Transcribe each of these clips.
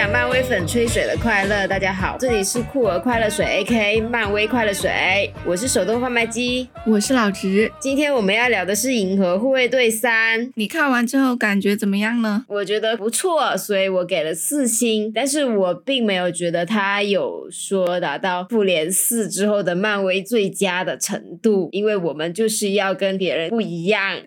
享漫威粉吹水的快乐。大家好，这里是酷儿快乐水 A.K. 漫威快乐水，我是手动贩卖机，我是老直。今天我们要聊的是《银河护卫队三》，你看完之后感觉怎么样呢？我觉得不错，所以我给了四星。但是我并没有觉得它有说达到复联四之后的漫威最佳的程度，因为我们就是要跟别人不一样。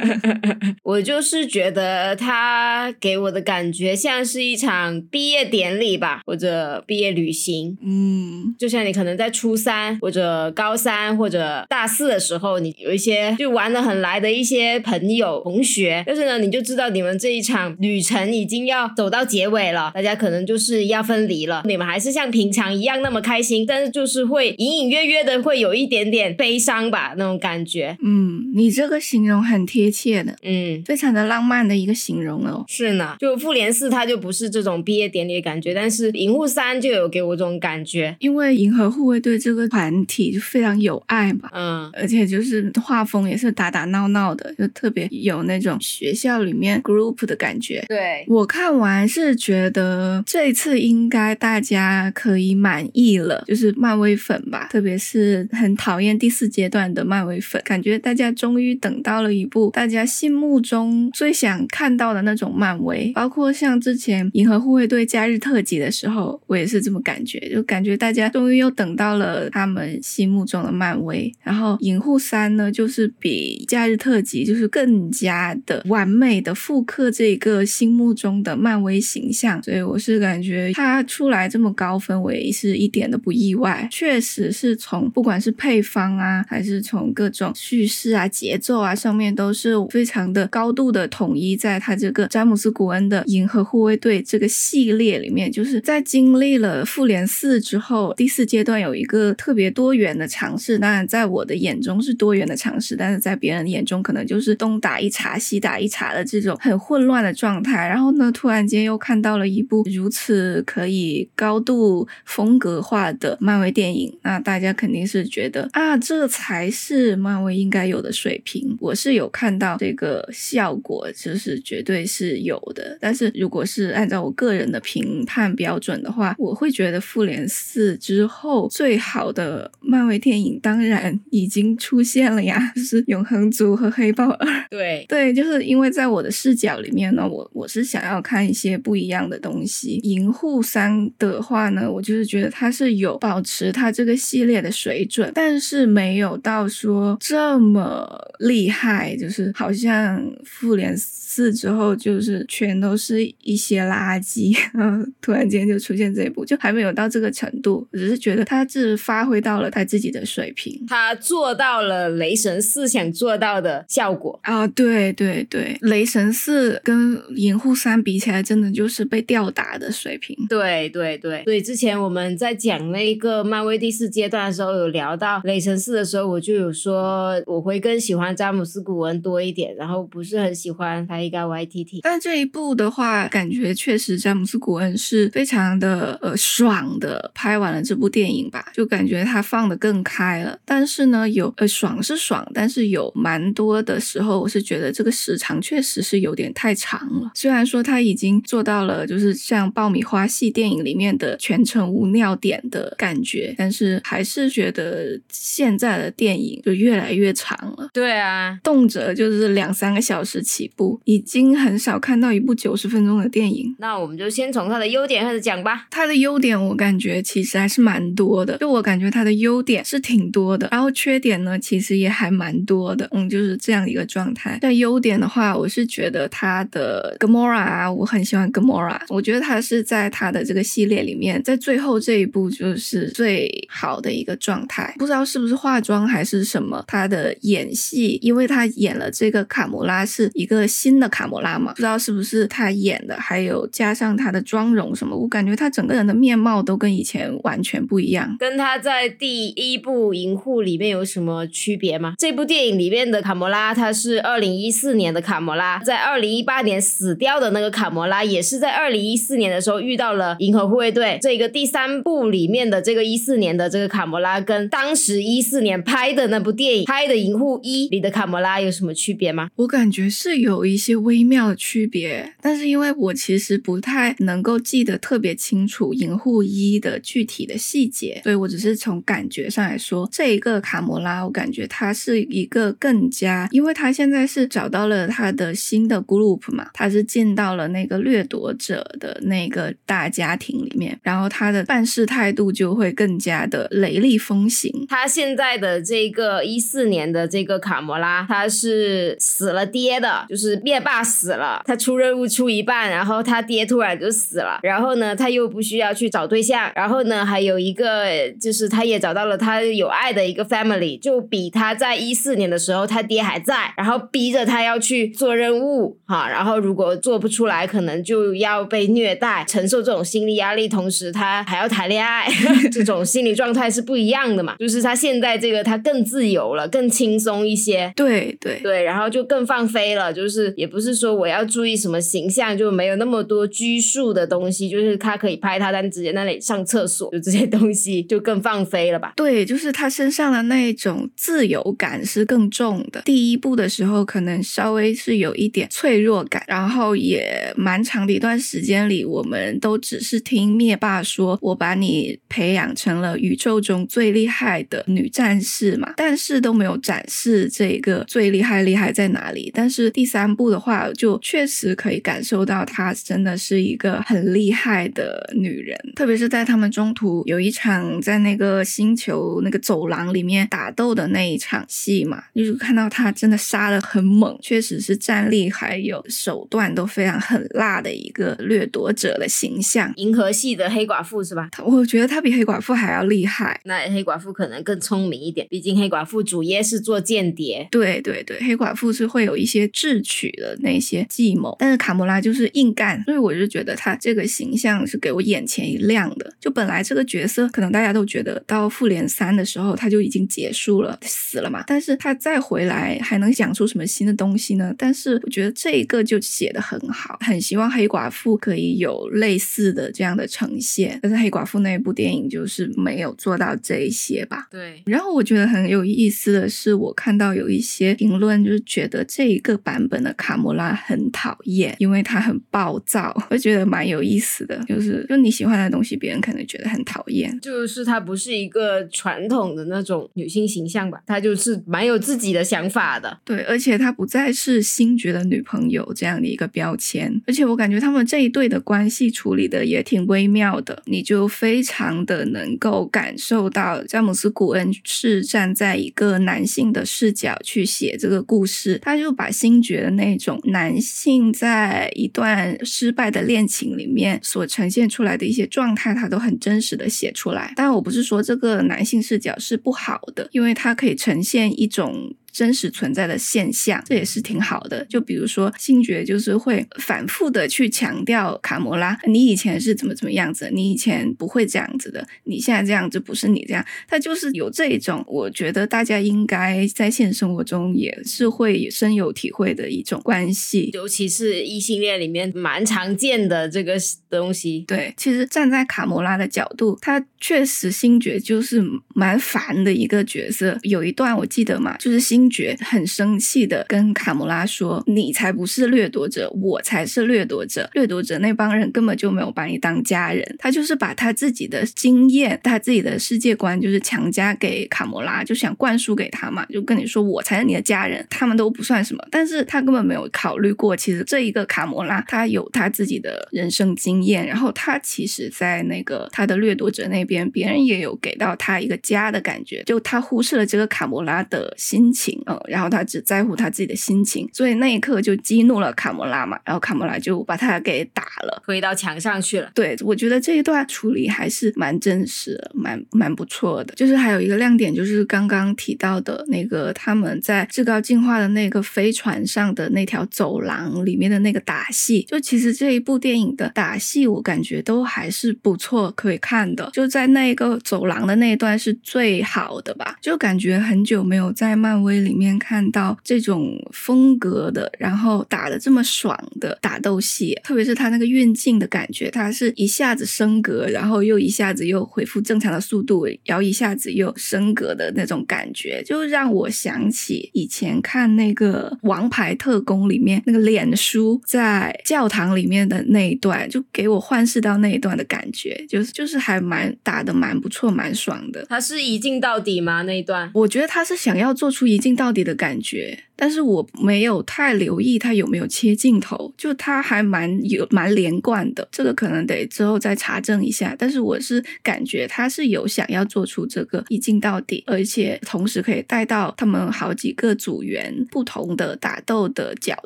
我就是觉得它给我的感觉像是一场毕业典礼吧，或者毕业旅行。嗯，就像你可能在初三或者高三或者大四的时候，你有一些就玩的很来的一些朋友同学，但是呢，你就知道你们这一场旅程已经要走到结尾了，大家可能就是要分离了。你们还是像平常一样那么开心，但是就是会隐隐约约的会有一点点悲伤吧，那种感觉。嗯，你这个形容很贴切的，嗯，非常的浪漫的一个形容哦。是呢，就复联四它就不是这种毕业典礼的感觉，但是银护三就有给我这种感觉。因为银河护卫队这个团体就非常有爱嘛，嗯，而且就是画风也是打打闹闹的，就特别有那种学校里面 group 的感觉。对，我看完是觉得这一次应该大家可以满意了，就是漫威粉吧，特别是很讨厌第四阶段的漫威粉，感觉大家终于等到了一部大家心目中最想看到的那种漫威，包括像之前银河护卫队假日特辑的时候，我也是这么感觉，就感觉大家终于又等到了他们心目中的漫威。然后银护三呢，就是比假日特辑就是更加的完美的复刻这个心目中的漫威形象，所以我是感觉它出来这么高分，我也是一点都不意外。确实是从不管是配方啊，还是从各种叙事啊、节奏啊上面，都是非常的高度的统一，在它这个詹姆斯·古恩的《银河护卫队》这个系列里面，就是在经历了复联四之后，第四阶段有一个特别多元的尝试。当然，在我的眼中是多元的尝试，但是在别人眼中可能就是东打一茬、西打一茬的这种很混乱的状态。然后呢，突然间又看到了一部如此可以高度风格化的漫威电影，那大家肯定是觉得啊，这才是漫威应该有的水平。我是有看到这个效果，就是绝对是有的。但是如果是按照我个人的评判标准的话，我会觉得复联四之后最好的漫威电影当然已经出现了呀，就是永恒族和黑豹二。对，对，就是因为在我的视角里面呢，我我是想要看一些不一样的东西。银护三的话呢，我就是觉得它是有保持它这个系列的水准，但是没有到说这么厉害，就是好像复联四之后就是全都是一些垃圾，嗯，突然间就出现这一部，就还没有到这个程度。我只是觉得他是发挥到了他自己的水平。他做到了雷神四想做到的效果。啊，对对对，雷神四跟银护三比起来，真的就是被吊打的水平。对对对，所以之前我们在讲那个漫威第四阶段的时候，有聊到雷神四的时候，我就有说我会更喜欢詹姆斯·古恩多一点，然后不是很喜欢他一个 YTT。但这一部的话，感觉确实詹姆斯·古恩是非常的呃爽的拍完了这部电影吧，就感觉他放的更开了。但是呢，有呃爽是爽，但是有蛮多的时候，我是觉得这个时长确实是有点太长了。虽然说他已经做到了，就是像爆米花系电影里面的全程无尿点的感觉，但是还是觉得现在的电影就越来越长了。对啊，动辄就是两三个小时起步，已经很少看到一部九十分钟的电影。那我们就先从它的优点开始讲吧。它的优点我感觉其实还是蛮多的，就我感觉它的优点是挺多的，然后缺点呢其实也还蛮多的，嗯，就是这样一个状态。在优点的话，我是觉得它的 Gamora 啊，我很喜欢 Gamora，我觉得它是在它的这个系列里面，在最后这一部就是最好的一个状态。不知道是不是化妆还是什么，他的演戏，因为他演了这个卡魔拉是一个新的卡魔拉嘛，不知道是不是他演的，还有加上他的妆容什么，我感觉他整个人的面貌都跟以前完全不一样。跟他在第一部《银护》里面有什么区别吗？这部电影里面的卡魔拉，他是二零一四年的卡魔拉，在二零一八年死掉的那个卡魔拉，也是在二零一四年的时候遇到了银河护卫队。这个第三部里面的这个一四年的这个卡魔拉，跟当时一四年拍的那部电影拍的《银护一》里的卡魔拉有什么区别吗？我感觉是有一些微妙的区别，但是因为我其实不太能够记得特别清楚银护一的具体的细节，所以我只是从感觉上来说，这一个卡魔拉，我感觉他是一个更加，因为他现在是找到了他的新的 group 嘛，他是进到了那个掠夺者的那个大家庭里面，然后他的办事态度就会更加的雷厉风行。他现在的这个一四年的这个卡魔拉，他是死了爹的，就是灭霸死了，他出任务出一半，然后他爹突然就死了，然后呢，他又不需要去找对象，然后呢，还有一个就是他也找到了他有爱的一个 family，就比他在一四年的时候他爹还在，然后逼着他要去做任务哈，然后如果做不出来，可能就要被虐待，承受这种心理压力，同时他还要谈恋爱，这种心理状态是不一样的嘛，就是他现在这个他更自由了，更轻松一些，对对。对，然后就更放飞了，就是也不是说我要注意什么形象，就没有那么多拘束的东西，就是他可以拍他，但直接那里上厕所，就这些东西就更放飞了吧。对，就是他身上的那种自由感是更重的。第一部的时候可能稍微是有一点脆弱感，然后也蛮长的一段时间里，我们都只是听灭霸说：“我把你培养成了宇宙中最厉害的女战士嘛。”但是都没有展示这个最厉害厉害在哪里。但是第三部的话，就确实可以感受到她真的是一个很厉害的女人，特别是在他们中途有一场在那个星球那个走廊里面打斗的那一场戏嘛，就是看到她真的杀的很猛，确实是战力还有手段都非常狠辣的一个掠夺者的形象。银河系的黑寡妇是吧？我觉得她比黑寡妇还要厉害。那黑寡妇可能更聪明一点，毕竟黑寡妇主业是做间谍。对对对，黑寡妇是会有一些智取的那些计谋，但是卡魔拉就是硬干，所以我就觉得他这个形象是给我眼前一亮的。就本来这个角色可能大家都觉得到复联三的时候他就已经结束了，死了嘛，但是他再回来还能讲出什么新的东西呢？但是我觉得这一个就写的很好，很希望黑寡妇可以有类似的这样的呈现，但是黑寡妇那一部电影就是没有做到这一些吧。对，然后我觉得很有意思的是，我看到有一些评论就是觉得这一个版本的卡魔拉很讨厌，因为他很暴躁，我觉得蛮有意思的，就是就你喜欢的东西，别人可能觉得很讨厌，就是她不是一个传统的那种女性形象吧，她就是蛮有自己的想法的。对，而且她不再是星爵的女朋友这样的一个标签，而且我感觉他们这一对的关系处理的也挺微妙的，你就非常的能够感受到詹姆斯古恩是站在一个男性的视角去写这个故事，他就把星爵的那种男性在一段失败的恋情里面所呈现出来的一些状态，他都很真实的写出来。但，我不是说这个男性视角是不好的，因为它可以呈现一种。真实存在的现象，这也是挺好的。就比如说，星爵就是会反复的去强调卡魔拉，你以前是怎么怎么样子，你以前不会这样子的，你现在这样子不是你这样。他就是有这一种，我觉得大家应该在现实生活中也是会深有体会的一种关系，尤其是异性恋里面蛮常见的这个东西。对，其实站在卡魔拉的角度，他确实星爵就是蛮烦的一个角色。有一段我记得嘛，就是星。爵很生气的跟卡魔拉说：“你才不是掠夺者，我才是掠夺者。掠夺者那帮人根本就没有把你当家人。他就是把他自己的经验、他自己的世界观，就是强加给卡魔拉，就想灌输给他嘛。就跟你说，我才是你的家人，他们都不算什么。但是他根本没有考虑过，其实这一个卡魔拉，他有他自己的人生经验。然后他其实，在那个他的掠夺者那边，别人也有给到他一个家的感觉。就他忽视了这个卡魔拉的心情。”嗯，然后他只在乎他自己的心情，所以那一刻就激怒了卡莫拉嘛，然后卡莫拉就把他给打了，推到墙上去了。对，我觉得这一段处理还是蛮真实，蛮蛮不错的。就是还有一个亮点，就是刚刚提到的那个他们在至高进化的那个飞船上的那条走廊里面的那个打戏，就其实这一部电影的打戏，我感觉都还是不错，可以看的。就在那个走廊的那一段是最好的吧，就感觉很久没有在漫威。里面看到这种风格的，然后打的这么爽的打斗戏，特别是他那个运镜的感觉，他是一下子升格，然后又一下子又恢复正常的速度，然后一下子又升格的那种感觉，就让我想起以前看那个《王牌特工》里面那个脸书在教堂里面的那一段，就给我幻视到那一段的感觉，就是就是还蛮打的蛮不错，蛮爽的。他是一镜到底吗？那一段？我觉得他是想要做出一镜到底的感觉。但是我没有太留意他有没有切镜头，就他还蛮有蛮连贯的，这个可能得之后再查证一下。但是我是感觉他是有想要做出这个一镜到底，而且同时可以带到他们好几个组员不同的打斗的角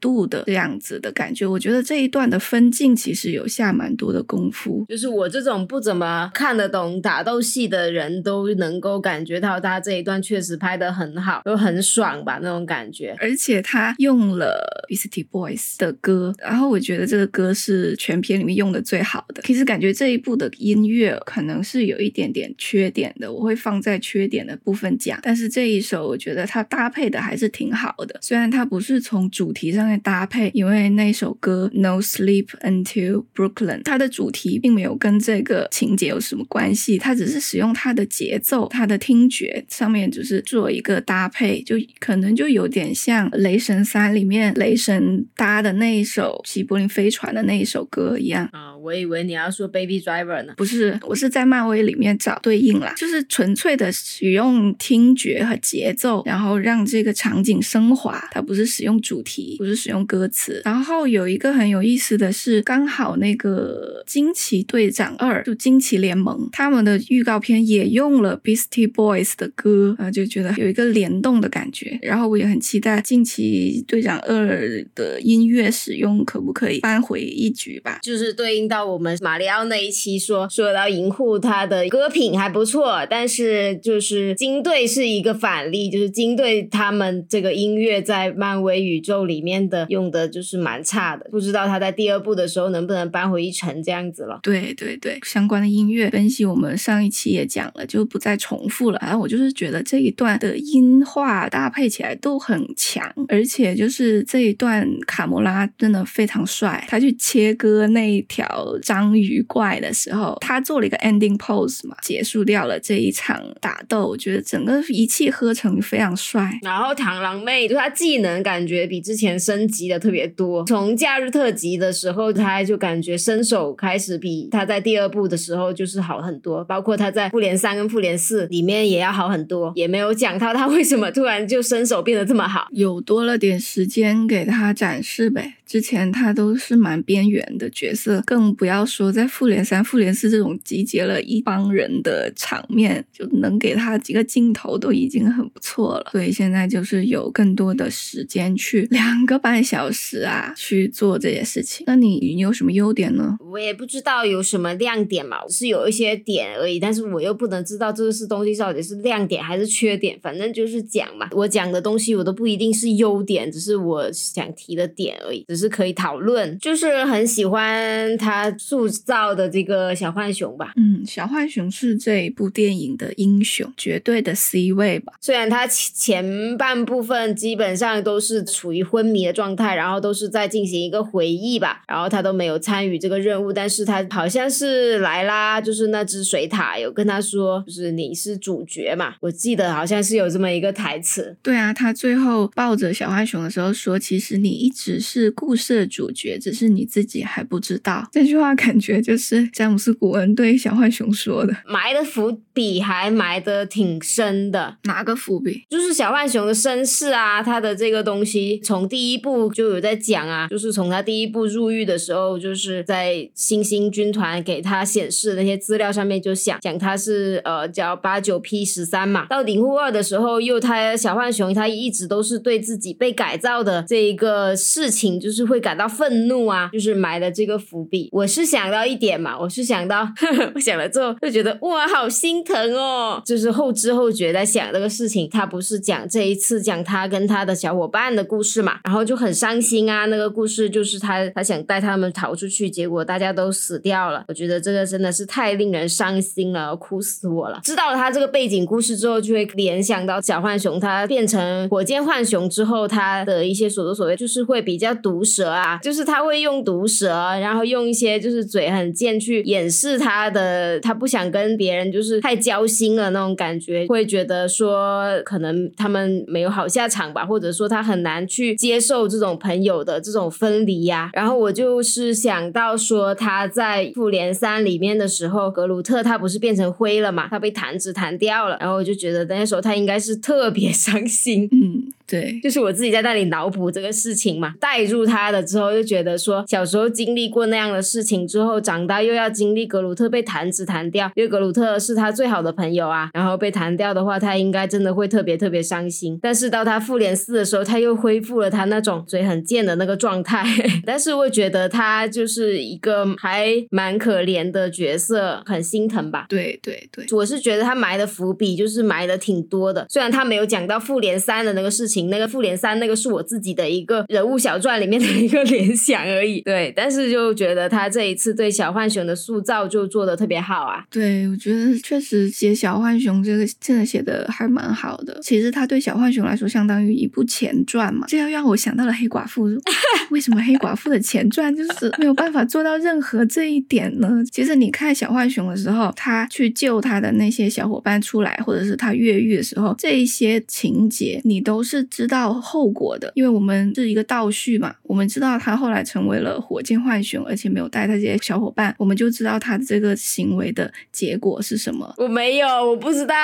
度的这样子的感觉。我觉得这一段的分镜其实有下蛮多的功夫，就是我这种不怎么看得懂打斗戏的人都能够感觉到他这一段确实拍的很好，又很爽吧那种感觉。而且他用了 Beastie Boys 的歌，然后我觉得这个歌是全片里面用的最好的。其实感觉这一部的音乐可能是有一点点缺点的，我会放在缺点的部分讲。但是这一首我觉得它搭配的还是挺好的，虽然它不是从主题上面搭配，因为那首歌 No Sleep Until Brooklyn 它的主题并没有跟这个情节有什么关系，它只是使用它的节奏、它的听觉上面就是做一个搭配，可能就有点。像《雷神三》里面雷神搭的那一首齐柏林飞船的那一首歌一样啊，我以为你要说《Baby Driver》呢，不是，我是在漫威里面找对应啦，就是纯粹的使用听觉和节奏，然后让这个场景升华。它不是使用主题，不是使用歌词。然后有一个很有意思的是，刚好那个《惊奇队长二》就《惊奇联盟》他们的预告片也用了 Beastie Boys 的歌啊，就觉得有一个联动的感觉。然后我也很期待。近期队长二的音乐使用可不可以扳回一局吧？就是对应到我们马里奥那一期说说到银护，他的歌品还不错，但是就是金队是一个反例，就是金队他们这个音乐在漫威宇宙里面的用的就是蛮差的，不知道他在第二部的时候能不能扳回一城这样子了。对对对，相关的音乐分析我们上一期也讲了，就不再重复了。然后我就是觉得这一段的音画搭配起来都很。强，而且就是这一段卡魔拉真的非常帅。他去切割那一条章鱼怪的时候，他做了一个 ending pose 嘛，结束掉了这一场打斗。我觉得整个一气呵成，非常帅。然后螳螂妹就她技能感觉比之前升级的特别多。从假日特辑的时候，她就感觉身手开始比她在第二部的时候就是好很多。包括她在复联三跟复联四里面也要好很多。也没有讲到她为什么突然就身手变得这么好。有多了点时间给他展示呗。之前他都是蛮边缘的角色，更不要说在复联三、复联四这种集结了一帮人的场面，就能给他几个镜头都已经很不错了。所以现在就是有更多的时间去 两个半小时啊去做这些事情。那你你有什么优点呢？我也不知道有什么亮点嘛，是有一些点而已，但是我又不能知道这个是东西到底是亮点还是缺点，反正就是讲嘛。我讲的东西我都不一定是优点，只是我想提的点而已，只是。是可以讨论，就是很喜欢他塑造的这个小浣熊吧。嗯，小浣熊是这一部电影的英雄，绝对的 C 位吧。虽然他前半部分基本上都是处于昏迷的状态，然后都是在进行一个回忆吧，然后他都没有参与这个任务，但是他好像是莱拉，就是那只水獭有跟他说，就是你是主角嘛。我记得好像是有这么一个台词。对啊，他最后抱着小浣熊的时候说，其实你一直是故。故事的主角只是你自己还不知道，这句话感觉就是詹姆斯·古恩对小浣熊说的，埋的伏笔还埋的挺深的。哪个伏笔？就是小浣熊的身世啊，他的这个东西从第一部就有在讲啊，就是从他第一部入狱的时候，就是在新兴军团给他显示的那些资料上面就想讲他是呃叫八九 P 十三嘛。到领户二的时候，又他小浣熊他一直都是对自己被改造的这一个事情就是。就是会感到愤怒啊，就是埋了这个伏笔。我是想到一点嘛，我是想到，呵 呵我想了之后就觉得哇，好心疼哦，就是后知后觉在想这个事情。他不是讲这一次讲他跟他的小伙伴的故事嘛，然后就很伤心啊。那个故事就是他他想带他们逃出去，结果大家都死掉了。我觉得这个真的是太令人伤心了，哭死我了。知道了他这个背景故事之后，就会联想到小浣熊他变成火箭浣熊之后，他的一些所作所为，就是会比较独毒舌啊，就是他会用毒舌，然后用一些就是嘴很贱去掩饰他的，他不想跟别人就是太交心了那种感觉，会觉得说可能他们没有好下场吧，或者说他很难去接受这种朋友的这种分离呀。然后我就是想到说他在复联三里面的时候，格鲁特他不是变成灰了嘛，他被弹指弹掉了，然后我就觉得那时候他应该是特别伤心，嗯，对，就是我自己在那里脑补这个事情嘛，带入他的之后就觉得说小时候经历过那样的事情之后，长大又要经历格鲁特被弹指弹掉，因为格鲁特是他最好的朋友啊，然后被弹掉的话，他应该真的会特别特别伤心。但是到他复联四的时候，他又恢复了他那种嘴很贱的那个状态，但是我觉得他就是一个还蛮可怜的角色，很心疼吧。对对对，我是觉得他埋的伏笔就是埋的挺多的，虽然他没有讲到复联三的那个事情，那个复联三那个是我自己的一个人物小传里面的一个联想而已。对，但是就觉得他这一次对小浣熊的塑造就做的特别好啊。对，我觉得确实写小浣熊这个真的写的还蛮好的。其实他对小浣熊来说相当于一部前传嘛，这要让我想到了黑寡妇。为什么黑寡妇的前传就是没有办法做到任何这一点呢？其实你看小浣熊的时候，他去救他的那些小伙伴出来，或者是他越狱的时候，这一些情节你都是知道后果的，因为我们是一个倒叙嘛，我们知道他后来成为了火箭浣熊，而且没有带他这些小伙伴，我们就知道他这个行为的结果是什么。我没有，我不知道，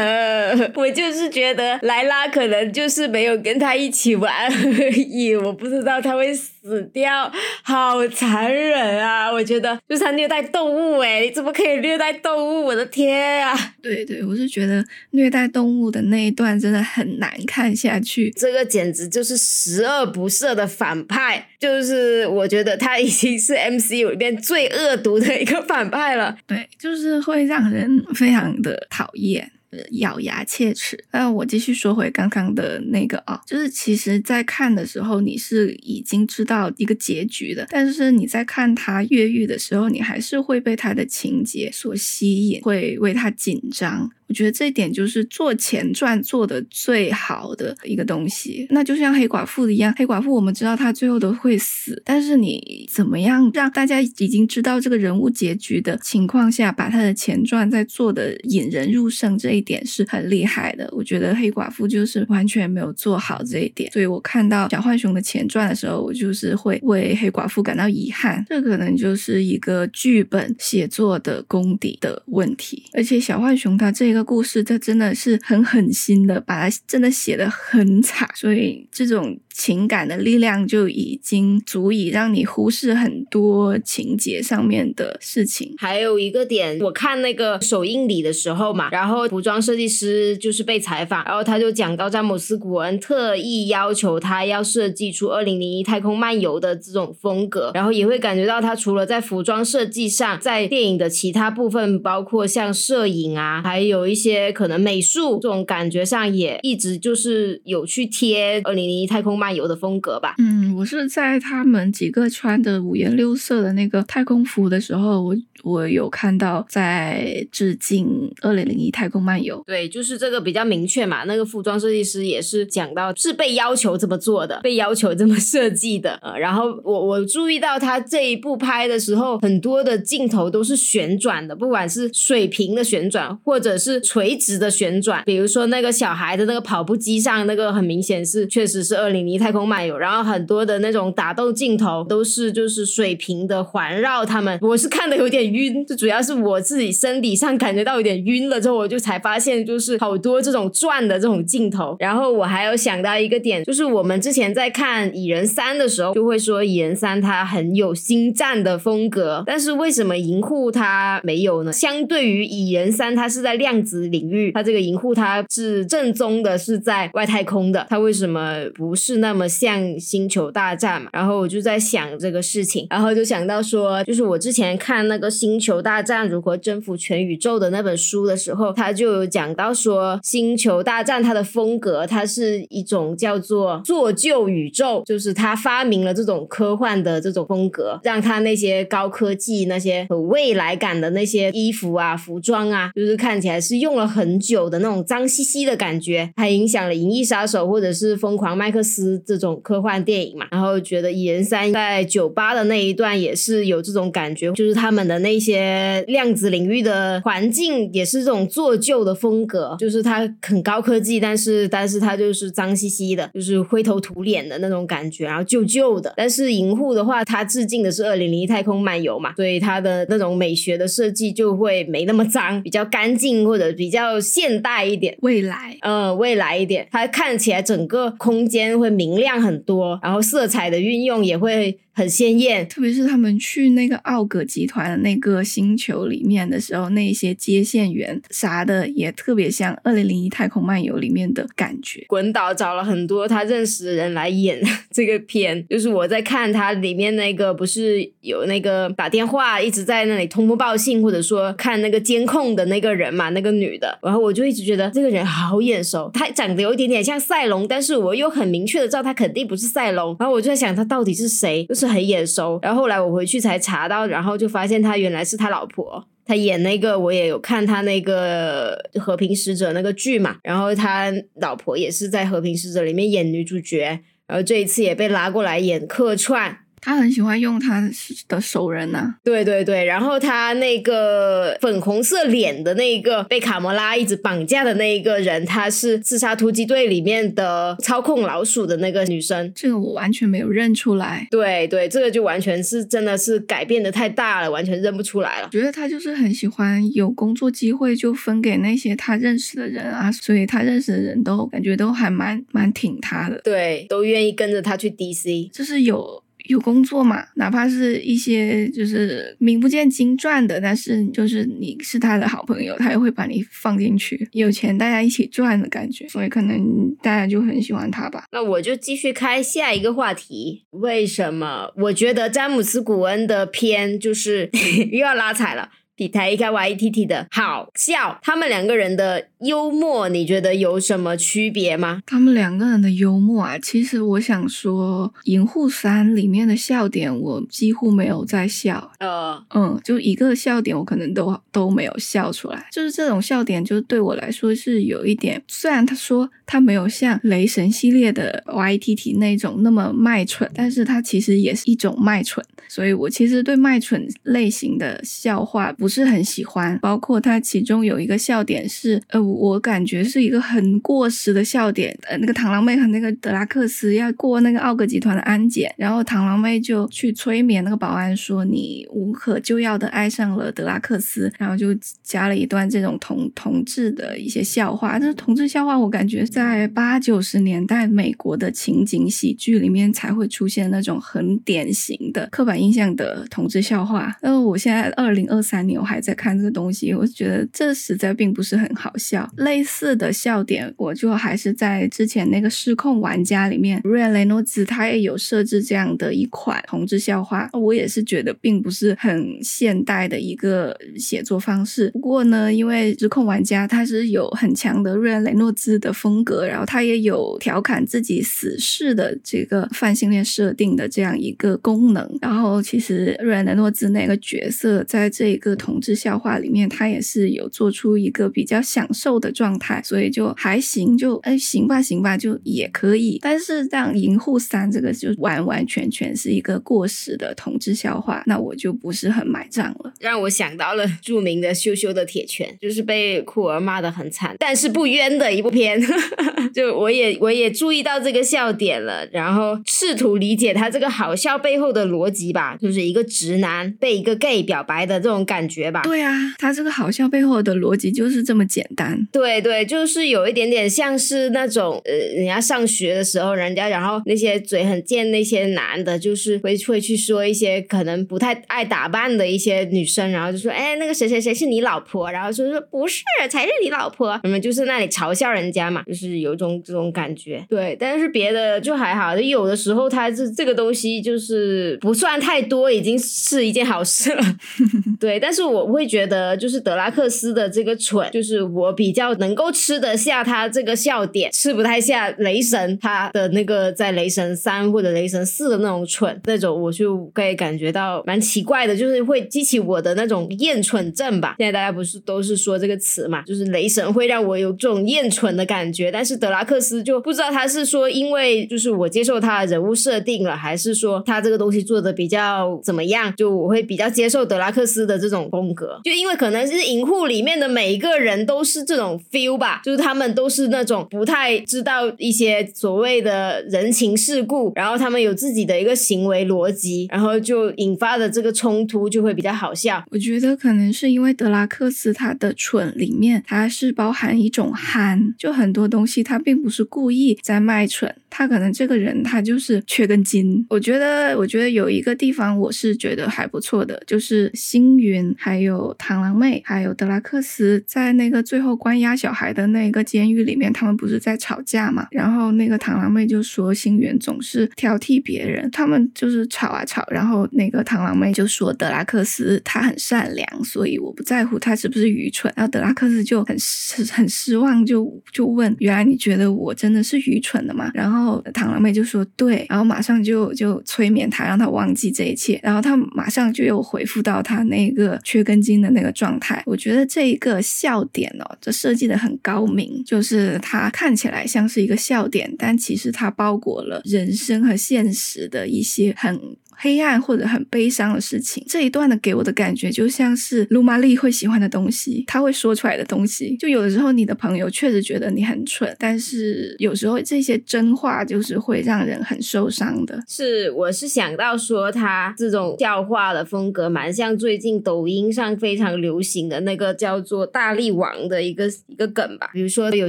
我就是觉得莱拉可能就是没有跟他一起玩而已，我不知道他会死掉，好残忍啊！我觉得就是他虐待动物，哎，你怎么可以虐待动物？我的天啊！对对，我是觉得虐待动物的那一段真的很难看下去，这个简直就是十恶不赦的反派，就是我觉得他已经是 MCU 里面最恶毒的一个反派了。对，就是会让人非常的讨厌。咬牙切齿。那我继续说回刚刚的那个啊，就是其实，在看的时候，你是已经知道一个结局的，但是你在看他越狱的时候，你还是会被他的情节所吸引，会为他紧张。我觉得这一点就是做前传做的最好的一个东西。那就像黑寡妇一样，黑寡妇我们知道她最后都会死，但是你怎么样让大家已经知道这个人物结局的情况下，把他的前传在做的引人入胜，这一点是很厉害的。我觉得黑寡妇就是完全没有做好这一点，所以我看到小浣熊的前传的时候，我就是会为黑寡妇感到遗憾。这可能就是一个剧本写作的功底的问题，而且小浣熊它这。个故事，他真的是很狠心的，把它真的写的很惨，所以这种情感的力量就已经足以让你忽视很多情节上面的事情。还有一个点，我看那个首映礼的时候嘛，然后服装设计师就是被采访，然后他就讲到詹姆斯古恩特意要求他要设计出二零零一太空漫游的这种风格，然后也会感觉到他除了在服装设计上，在电影的其他部分，包括像摄影啊，还有。一些可能美术这种感觉上也一直就是有去贴二零零一太空漫游的风格吧。嗯，我是在他们几个穿的五颜六色的那个太空服的时候，我我有看到在致敬二零零一太空漫游。对，就是这个比较明确嘛。那个服装设计师也是讲到是被要求这么做的，被要求这么设计的。呃，然后我我注意到他这一部拍的时候，很多的镜头都是旋转的，不管是水平的旋转，或者是。垂直的旋转，比如说那个小孩的那个跑步机上，那个很明显是确实是二零零一太空漫游。然后很多的那种打斗镜头都是就是水平的环绕他们，我是看的有点晕，就主要是我自己身体上感觉到有点晕了之后，我就才发现就是好多这种转的这种镜头。然后我还有想到一个点，就是我们之前在看蚁人三的时候，就会说蚁人三它很有星战的风格，但是为什么银护它没有呢？相对于蚁人三，它是在量子领域，它这个银护它是正宗的，是在外太空的。它为什么不是那么像星球大战嘛，然后我就在想这个事情，然后就想到说，就是我之前看那个《星球大战：如何征服全宇宙》的那本书的时候，他就有讲到说，《星球大战》它的风格，它是一种叫做做旧宇宙，就是他发明了这种科幻的这种风格，让他那些高科技、那些有未来感的那些衣服啊、服装啊，就是看起来是用了很久的那种脏兮兮的感觉，还影响了《银翼杀手》或者是《疯狂麦克斯》这种科幻电影嘛。然后觉得蚁人三在酒吧的那一段也是有这种感觉，就是他们的那些量子领域的环境也是这种做旧的风格，就是它很高科技，但是但是它就是脏兮兮的，就是灰头土脸的那种感觉，然后旧旧的。但是银护的话，它致敬的是二零零一太空漫游嘛，所以它的那种美学的设计就会没那么脏，比较干净或者比较现代一点。未来，呃，未来一点，它看起来整个空间会明亮很多，然后色彩的运用也会。很鲜艳，特别是他们去那个奥格集团的那个星球里面的时候，那些接线员啥的也特别像《二零零一太空漫游》里面的感觉。滚导找了很多他认识的人来演 这个片，就是我在看他里面那个不是有那个打电话一直在那里通风报信，或者说看那个监控的那个人嘛，那个女的，然后我就一直觉得这个人好眼熟，他长得有一点点像赛龙，但是我又很明确的知道他肯定不是赛龙，然后我就在想他到底是谁，就是。很眼熟，然后后来我回去才查到，然后就发现他原来是他老婆，他演那个我也有看他那个和平使者那个剧嘛，然后他老婆也是在和平使者里面演女主角，然后这一次也被拉过来演客串。他很喜欢用他的熟人呐，对对对，然后他那个粉红色脸的那一个被卡魔拉一直绑架的那一个人，他是自杀突击队里面的操控老鼠的那个女生，这个我完全没有认出来。对对，这个就完全是真的是改变的太大了，完全认不出来了。觉得他就是很喜欢有工作机会就分给那些他认识的人啊，所以他认识的人都感觉都还蛮蛮挺他的，对，都愿意跟着他去 DC，就是有。有工作嘛？哪怕是一些就是名不见经传的，但是就是你是他的好朋友，他也会把你放进去。有钱大家一起赚的感觉，所以可能大家就很喜欢他吧。那我就继续开下一个话题。为什么我觉得詹姆斯·古恩的片就是 又要拉踩了？比台一开 Y T T 的好笑，他们两个人的幽默，你觉得有什么区别吗？他们两个人的幽默啊，其实我想说，《银护三》里面的笑点，我几乎没有在笑。呃，嗯，就一个笑点，我可能都都没有笑出来。就是这种笑点，就对我来说是有一点，虽然他说他没有像雷神系列的 Y T T 那种那么卖蠢，但是他其实也是一种卖蠢。所以我其实对卖蠢类型的笑话。不是很喜欢，包括它其中有一个笑点是，呃，我感觉是一个很过时的笑点。呃，那个螳螂妹和那个德拉克斯要过那个奥格集团的安检，然后螳螂妹就去催眠那个保安说：“你无可救药的爱上了德拉克斯。”然后就加了一段这种同同志的一些笑话。这同志笑话，我感觉在八九十年代美国的情景喜剧里面才会出现那种很典型的刻板印象的同志笑话。呃，我现在二零二三年。我还在看这个东西，我觉得这实在并不是很好笑。类似的笑点，我就还是在之前那个失控玩家里面，瑞安雷诺兹他也有设置这样的一款同志笑话，我也是觉得并不是很现代的一个写作方式。不过呢，因为失控玩家他是有很强的瑞安雷诺兹的风格，然后他也有调侃自己死侍的这个泛性恋设定的这样一个功能。然后其实瑞安雷诺兹那个角色在这一个。同志笑话里面，他也是有做出一个比较享受的状态，所以就还行，就哎行吧行吧，就也可以。但是像《银护三》这个就完完全全是一个过时的同志笑话，那我就不是很买账了。让我想到了著名的羞羞的铁拳，就是被酷儿骂的很惨，但是不冤的一部片。就我也我也注意到这个笑点了，然后试图理解他这个好笑背后的逻辑吧，就是一个直男被一个 gay 表白的这种感觉。觉吧。对啊，他这个好笑背后的逻辑就是这么简单。对对，就是有一点点像是那种呃，人家上学的时候，人家然后那些嘴很贱那些男的，就是会会去说一些可能不太爱打扮的一些女生，然后就说，哎，那个谁谁谁是你老婆，然后说说不是，才是你老婆，什么就是那里嘲笑人家嘛，就是有一种这种感觉。对，但是别的就还好，有的时候他这这个东西就是不算太多，已经是一件好事了。对，但是我会觉得就是德拉克斯的这个蠢，就是我比较能够吃得下他这个笑点，吃不太下雷神他的那个在雷神三或者雷神四的那种蠢，那种我就可以感觉到蛮奇怪的，就是会激起我我的那种厌蠢症吧。现在大家不是都是说这个词嘛，就是雷神会让我有这种厌蠢的感觉，但是德拉克斯就不知道他是说因为就是我接受他的人物设定了，还是说他这个东西做的比较怎么样，就我会比较接受德拉克斯的这种风格，就因为可能是银护里面的每一个人都是这种 feel 吧，就是他们都是那种不太知道一些所谓的人情世故，然后他们有自己的一个行为逻辑，然后就引发的这个冲突就会比较好我觉得可能是因为德拉克斯他的蠢里面，它是包含一种憨，就很多东西他并不是故意在卖蠢，他可能这个人他就是缺根筋。我觉得，我觉得有一个地方我是觉得还不错的，就是星云还有螳螂妹还有德拉克斯在那个最后关押小孩的那个监狱里面，他们不是在吵架嘛？然后那个螳螂妹就说星云总是挑剔别人，他们就是吵啊吵，然后那个螳螂妹就说德拉克斯他他很善良，所以我不在乎他是不是愚蠢。然后德拉克斯就很失很失望，就就问：原来你觉得我真的是愚蠢的吗？然后螳螂妹就说对，然后马上就就催眠他，让他忘记这一切，然后他马上就又回复到他那个缺根筋的那个状态。我觉得这一个笑点哦，这设计的很高明，就是它看起来像是一个笑点，但其实它包裹了人生和现实的一些很。黑暗或者很悲伤的事情，这一段的给我的感觉就像是卢玛丽会喜欢的东西，他会说出来的东西。就有的时候你的朋友确实觉得你很蠢，但是有时候这些真话就是会让人很受伤的。是，我是想到说他这种笑话的风格，蛮像最近抖音上非常流行的那个叫做“大力王”的一个一个梗吧。比如说有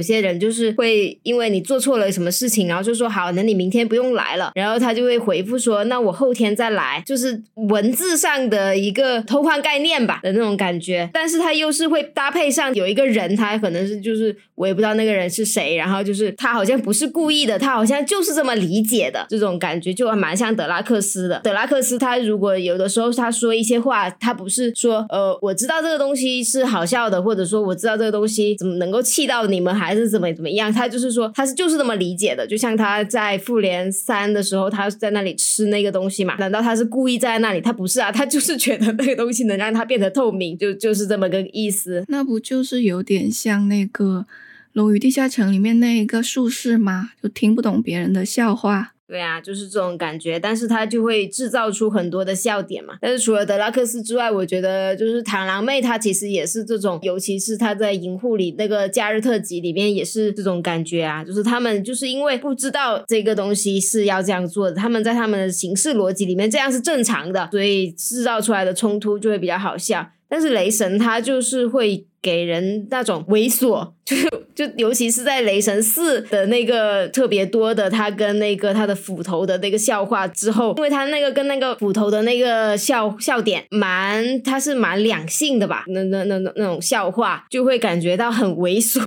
些人就是会因为你做错了什么事情，然后就说好，那你明天不用来了，然后他就会回复说，那我后天。再来就是文字上的一个偷换概念吧的那种感觉，但是他又是会搭配上有一个人，他可能是就是我也不知道那个人是谁，然后就是他好像不是故意的，他好像就是这么理解的这种感觉，就蛮像德拉克斯的。德拉克斯他如果有的时候他说一些话，他不是说呃我知道这个东西是好笑的，或者说我知道这个东西怎么能够气到你们，还是怎么怎么样，他就是说他是就是这么理解的，就像他在复联三的时候，他在那里吃那个东西嘛。难道他是故意在那里？他不是啊，他就是觉得那个东西能让他变得透明，就就是这么个意思。那不就是有点像那个《龙与地下城》里面那一个术士吗？就听不懂别人的笑话。对啊，就是这种感觉，但是他就会制造出很多的笑点嘛。但是除了德拉克斯之外，我觉得就是螳螂妹，她其实也是这种，尤其是她在银护里那个假日特辑里面也是这种感觉啊。就是他们就是因为不知道这个东西是要这样做的，他们在他们的形式逻辑里面这样是正常的，所以制造出来的冲突就会比较好笑。但是雷神他就是会给人那种猥琐，就是就尤其是在雷神四的那个特别多的他跟那个他的斧头的那个笑话之后，因为他那个跟那个斧头的那个笑笑点蛮，他是蛮两性的吧，那那那那那种笑话就会感觉到很猥琐。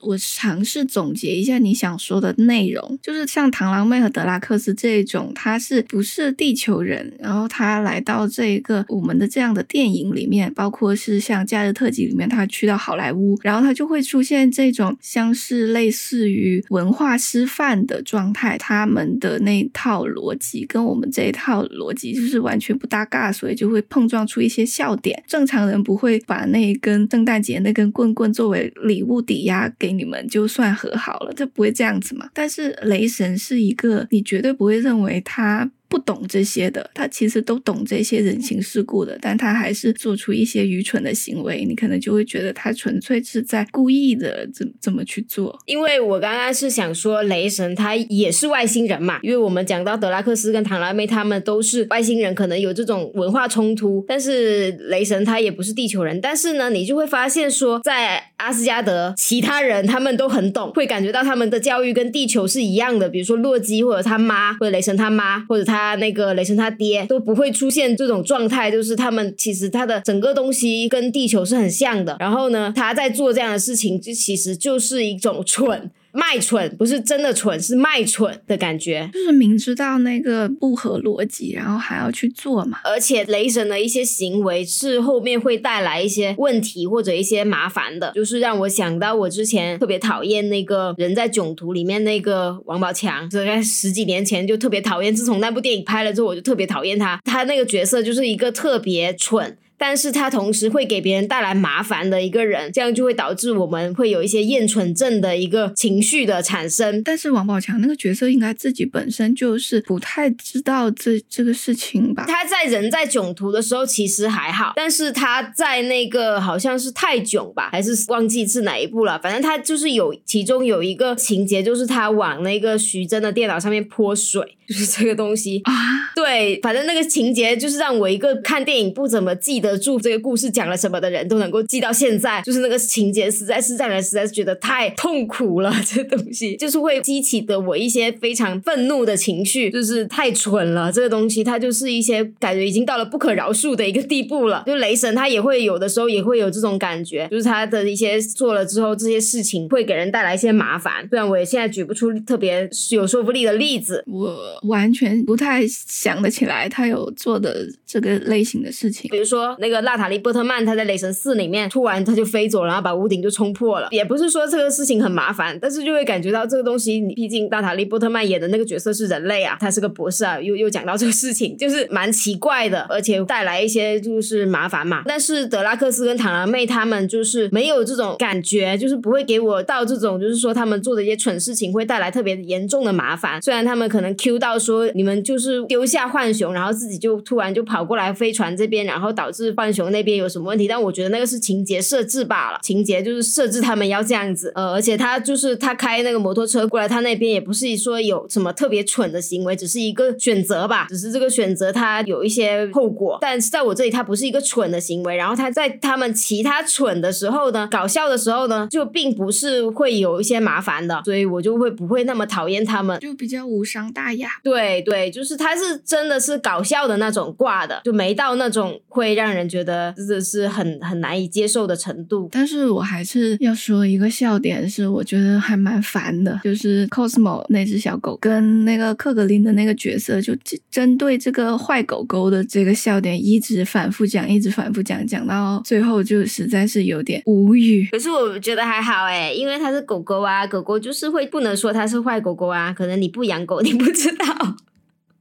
我尝试总结一下你想说的内容，就是像螳螂妹和德拉克斯这种，他是不是地球人？然后他来到这个我们的这样的电影里面，包括是像假日特辑里面，他去到好莱坞，然后他就会出现这种像是类似于文化师范的状态，他们的那套逻辑跟我们这一套逻辑就是完全不搭嘎，所以就会碰撞出一些笑点。正常人不会把那一根圣诞节那根棍棍作为礼物抵押给。你们就算和好了，这不会这样子嘛？但是雷神是一个，你绝对不会认为他不懂这些的，他其实都懂这些人情世故的，但他还是做出一些愚蠢的行为，你可能就会觉得他纯粹是在故意的怎怎么去做。因为我刚刚是想说，雷神他也是外星人嘛，因为我们讲到德拉克斯跟唐拉妹他们都是外星人，可能有这种文化冲突，但是雷神他也不是地球人，但是呢，你就会发现说，在阿斯加德，其他人他们都很懂，会感觉到他们的教育跟地球是一样的，比如说洛基或者他妈，或者雷神他妈，或者他他那个雷神他爹，都不会出现这种状态，就是他们其实他的整个东西跟地球是很像的。然后呢，他在做这样的事情，就其实就是一种蠢。卖蠢不是真的蠢，是卖蠢的感觉，就是明知道那个不合逻辑，然后还要去做嘛。而且雷神的一些行为是后面会带来一些问题或者一些麻烦的，就是让我想到我之前特别讨厌那个人在囧途里面那个王宝强，这在十几年前就特别讨厌，自从那部电影拍了之后，我就特别讨厌他。他那个角色就是一个特别蠢。但是他同时会给别人带来麻烦的一个人，这样就会导致我们会有一些厌蠢症的一个情绪的产生。但是王宝强那个角色应该自己本身就是不太知道这这个事情吧？他在人在囧途的时候其实还好，但是他在那个好像是泰囧吧，还是忘记是哪一部了。反正他就是有其中有一个情节，就是他往那个徐峥的电脑上面泼水，就是这个东西啊。对，反正那个情节就是让我一个看电影不怎么记得。住这个故事讲了什么的人都能够记到现在，就是那个情节实在是让人实在是觉得太痛苦了。这东西就是会激起的我一些非常愤怒的情绪，就是太蠢了。这个东西它就是一些感觉已经到了不可饶恕的一个地步了。就雷神他也会有的时候也会有这种感觉，就是他的一些做了之后这些事情会给人带来一些麻烦。虽然我也现在举不出特别有说服力的例子，我完全不太想得起来他有做的这个类型的事情，比如说。那个娜塔莉波特曼，她在雷神四里面突然她就飞走，然后把屋顶就冲破了。也不是说这个事情很麻烦，但是就会感觉到这个东西，你毕竟娜塔莉波特曼演的那个角色是人类啊，他是个博士啊，又又讲到这个事情，就是蛮奇怪的，而且带来一些就是麻烦嘛。但是德拉克斯跟螳螂妹他们就是没有这种感觉，就是不会给我到这种，就是说他们做的一些蠢事情会带来特别严重的麻烦。虽然他们可能 Q 到说你们就是丢下浣熊，然后自己就突然就跑过来飞船这边，然后导致。浣熊那边有什么问题？但我觉得那个是情节设置罢了，情节就是设置他们要这样子。呃，而且他就是他开那个摩托车过来，他那边也不是说有什么特别蠢的行为，只是一个选择吧。只是这个选择他有一些后果，但是在我这里他不是一个蠢的行为。然后他在他们其他蠢的时候呢，搞笑的时候呢，就并不是会有一些麻烦的，所以我就会不会那么讨厌他们，就比较无伤大雅。对对，就是他是真的是搞笑的那种挂的，就没到那种会让人。觉得真的是很很难以接受的程度，但是我还是要说一个笑点，是我觉得还蛮烦的，就是 Cosmo 那只小狗跟那个克格林的那个角色，就针对这个坏狗狗的这个笑点，一直反复讲，一直反复讲，讲到最后就实在是有点无语。可是我觉得还好哎，因为它是狗狗啊，狗狗就是会不能说它是坏狗狗啊，可能你不养狗，你不知道。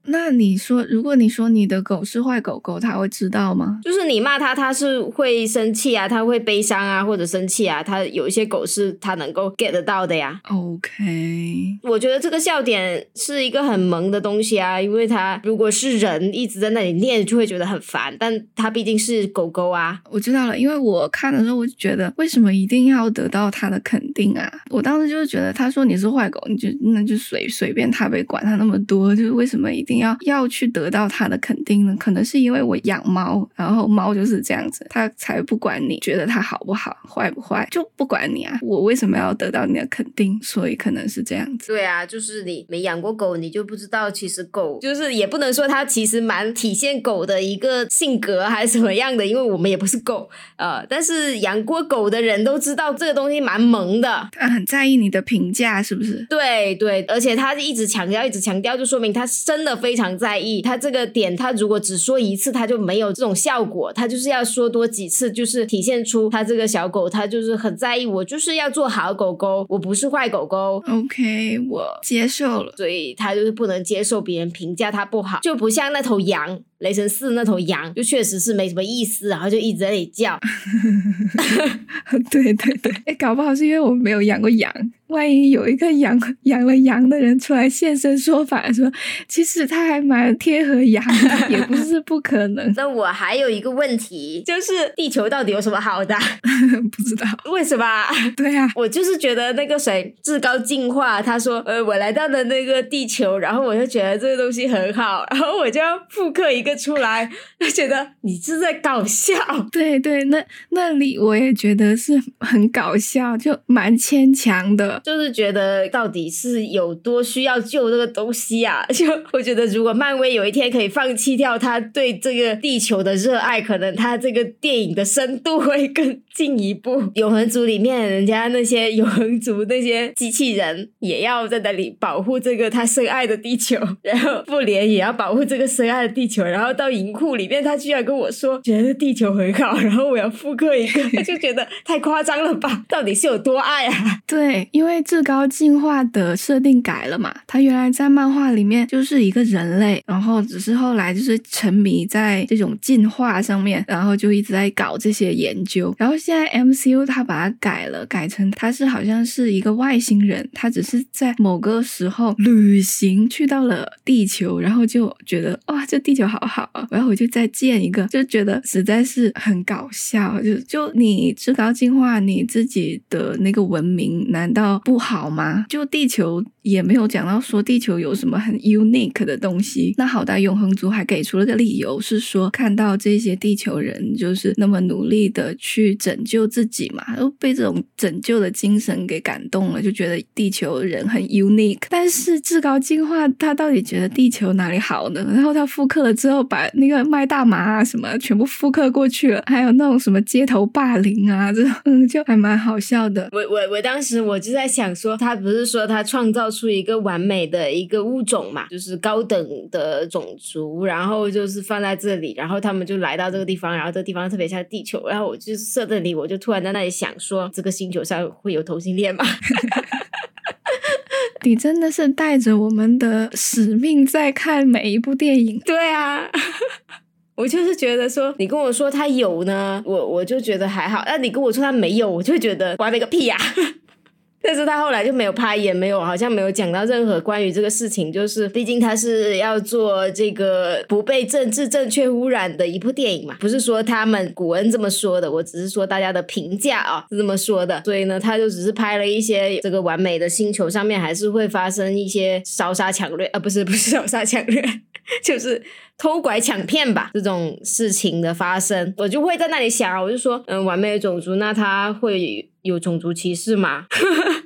那你说，如果你说你的狗是坏狗狗，它会知道吗？就是你骂它，它是会生气啊，它会悲伤啊，或者生气啊。它有一些狗是它能够 get 得到的呀。OK，我觉得这个笑点是一个很萌的东西啊，因为它如果是人一直在那里念，就会觉得很烦。但它毕竟是狗狗啊。我知道了，因为我看的时候我就觉得，为什么一定要得到它的肯定啊？我当时就是觉得，他说你是坏狗，你就那就随随便他呗，管他那么多，就是为什么一定。要要去得到他的肯定呢？可能是因为我养猫，然后猫就是这样子，它才不管你觉得它好不好、坏不坏，就不管你啊。我为什么要得到你的肯定？所以可能是这样子。对啊，就是你没养过狗，你就不知道，其实狗就是也不能说它其实蛮体现狗的一个性格还是什么样的，因为我们也不是狗呃，但是养过狗的人都知道这个东西蛮萌的。他很在意你的评价，是不是？对对，而且他一直强调，一直强调，就说明他真的非。非常在意他这个点，他如果只说一次，他就没有这种效果。他就是要说多几次，就是体现出他这个小狗，他就是很在意。我就是要做好狗狗，我不是坏狗狗。OK，我接受了。所以他就是不能接受别人评价他不好，就不像那头羊。雷神四那头羊就确实是没什么意思，然后就一直在那里叫。对对对，哎，搞不好是因为我没有养过羊。万一有一个养 养了羊的人出来现身说法，说其实他还蛮贴合羊的，也不是不可能。那我还有一个问题，就是地球到底有什么好的？不知道为什么？对啊，我就是觉得那个谁至高进化，他说呃，我来到了那个地球，然后我就觉得这个东西很好，然后我就要复刻一个出来，就觉得你是在搞笑。对对，那那里我也觉得是很搞笑，就蛮牵强的。就是觉得到底是有多需要救这个东西啊？就我觉得，如果漫威有一天可以放弃掉他对这个地球的热爱，可能他这个电影的深度会更进一步。永恒族里面，人家那些永恒族那些机器人也要在那里保护这个他深爱的地球，然后复联也要保护这个深爱的地球，然后到银库里面，他居然跟我说觉得地球很好，然后我要复刻一个，就觉得太夸张了吧？到底是有多爱啊？对，因为。因为至高进化的设定改了嘛，他原来在漫画里面就是一个人类，然后只是后来就是沉迷在这种进化上面，然后就一直在搞这些研究。然后现在 MCU 他把它改了，改成他是好像是一个外星人，他只是在某个时候旅行去到了地球，然后就觉得哇，这地球好好，然后我就再建一个，就觉得实在是很搞笑。就就你至高进化你自己的那个文明，难道？不好吗？就地球也没有讲到说地球有什么很 unique 的东西。那好歹，永恒族还给出了个理由，是说看到这些地球人就是那么努力的去拯救自己嘛，都被这种拯救的精神给感动了，就觉得地球人很 unique。但是至高进化他到底觉得地球哪里好呢？然后他复刻了之后，把那个卖大麻啊什么全部复刻过去了，还有那种什么街头霸凌啊，这种就还蛮好笑的。我我我当时我就在。想说他不是说他创造出一个完美的一个物种嘛，就是高等的种族，然后就是放在这里，然后他们就来到这个地方，然后这个地方特别像地球，然后我就设这里，我就突然在那里想说，这个星球上会有同性恋吗？你真的是带着我们的使命在看每一部电影？对啊，我就是觉得说，你跟我说他有呢，我我就觉得还好；那你跟我说他没有，我就觉得玩那个屁呀！但是他后来就没有拍，也没有好像没有讲到任何关于这个事情。就是毕竟他是要做这个不被政治正确污染的一部电影嘛，不是说他们古恩这么说的，我只是说大家的评价啊是这么说的。所以呢，他就只是拍了一些这个完美的星球上面还是会发生一些烧杀抢掠啊，不是 不是烧杀抢掠，就是偷拐抢骗吧这种事情的发生，我就会在那里想，我就说，嗯，完美的种族，那他会。有种族歧视吗？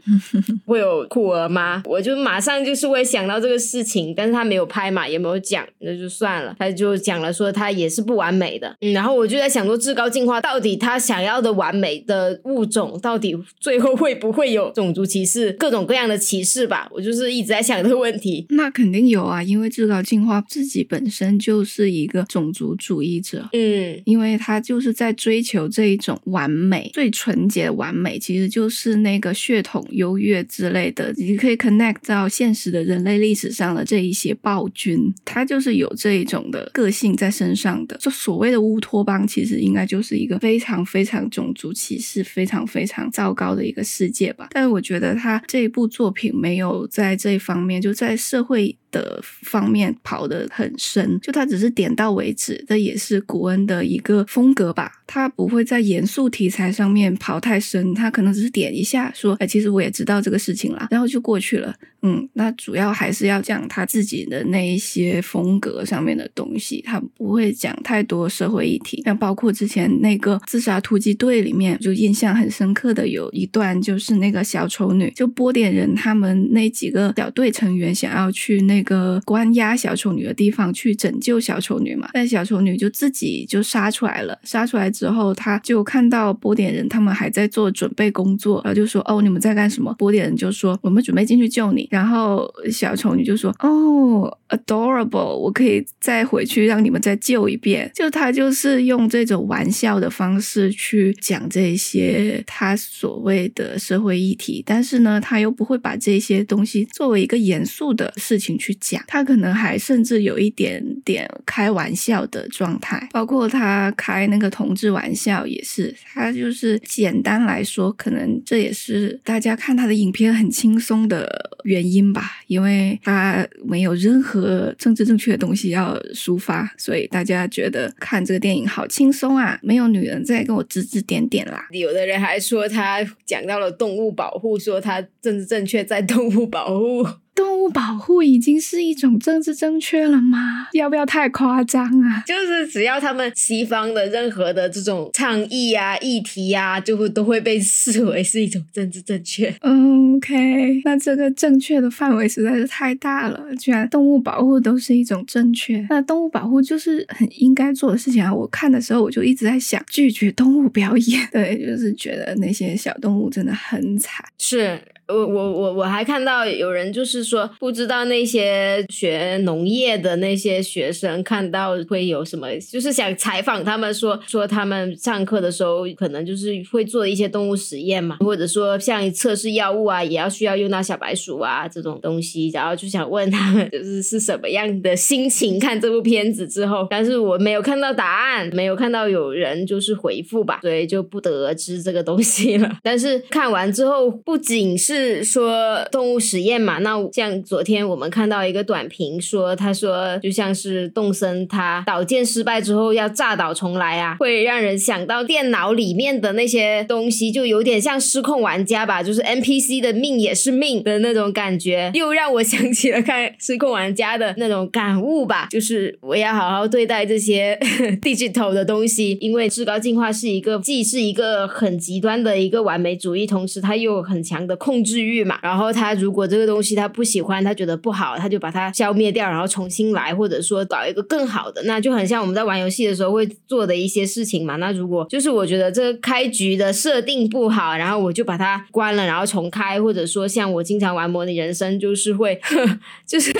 会有酷儿吗？我就马上就是会想到这个事情，但是他没有拍嘛，也没有讲，那就算了。他就讲了说他也是不完美的，嗯，然后我就在想说至高进化到底他想要的完美的物种，到底最后会不会有种族歧视，各种各样的歧视吧？我就是一直在想这个问题。那肯定有啊，因为至高进化自己本身就是一个种族主义者，嗯，因为他就是在追求这一种完美、最纯洁的完美。其实就是那个血统优越之类的，你可以 connect 到现实的人类历史上的这一些暴君，他就是有这一种的个性在身上的。就所谓的乌托邦，其实应该就是一个非常非常种族歧视、非常非常糟糕的一个世界吧。但是我觉得他这一部作品没有在这一方面，就在社会。的方面跑得很深，就他只是点到为止，这也是古恩的一个风格吧。他不会在严肃题材上面跑太深，他可能只是点一下说，哎，其实我也知道这个事情啦，然后就过去了。嗯，那主要还是要讲他自己的那一些风格上面的东西，他不会讲太多社会议题。像包括之前那个自杀突击队里面，就印象很深刻的有一段，就是那个小丑女，就波点人他们那几个小队成员想要去那。一个关押小丑女的地方去拯救小丑女嘛，但小丑女就自己就杀出来了。杀出来之后，他就看到波点人他们还在做准备工作，然后就说：“哦，你们在干什么？”波点人就说：“我们准备进去救你。”然后小丑女就说：“哦，adorable，我可以再回去让你们再救一遍。”就他就是用这种玩笑的方式去讲这些他所谓的社会议题，但是呢，他又不会把这些东西作为一个严肃的事情去。去讲，他可能还甚至有一点点开玩笑的状态，包括他开那个同志玩笑也是，他就是简单来说，可能这也是大家看他的影片很轻松的原因吧，因为他没有任何政治正确的东西要抒发，所以大家觉得看这个电影好轻松啊，没有女人在跟我指指点点啦。有的人还说他讲到了动物保护，说他政治正确在动物保护。动物保护已经是一种政治正确了吗？要不要太夸张啊？就是只要他们西方的任何的这种倡议啊、议题啊，就会都会被视为是一种政治正确。嗯，OK，那这个正确的范围实在是太大了。居然动物保护都是一种正确，那动物保护就是很应该做的事情啊！我看的时候我就一直在想，拒绝动物表演，对，就是觉得那些小动物真的很惨。是。我我我我还看到有人就是说，不知道那些学农业的那些学生看到会有什么，就是想采访他们说说他们上课的时候可能就是会做一些动物实验嘛，或者说像测试药物啊，也要需要用到小白鼠啊这种东西，然后就想问他们就是是什么样的心情看这部片子之后，但是我没有看到答案，没有看到有人就是回复吧，所以就不得而知这个东西了。但是看完之后，不仅是。是说动物实验嘛？那像昨天我们看到一个短评说，他说就像是动森他导建失败之后要炸岛重来啊，会让人想到电脑里面的那些东西，就有点像失控玩家吧，就是 NPC 的命也是命的那种感觉，又让我想起了看失控玩家的那种感悟吧，就是我要好好对待这些 digital 的东西，因为至高进化是一个既是一个很极端的一个完美主义，同时它又有很强的控制。治愈嘛，然后他如果这个东西他不喜欢，他觉得不好，他就把它消灭掉，然后重新来，或者说搞一个更好的，那就很像我们在玩游戏的时候会做的一些事情嘛。那如果就是我觉得这个开局的设定不好，然后我就把它关了，然后重开，或者说像我经常玩模拟人生，就是会呵 就是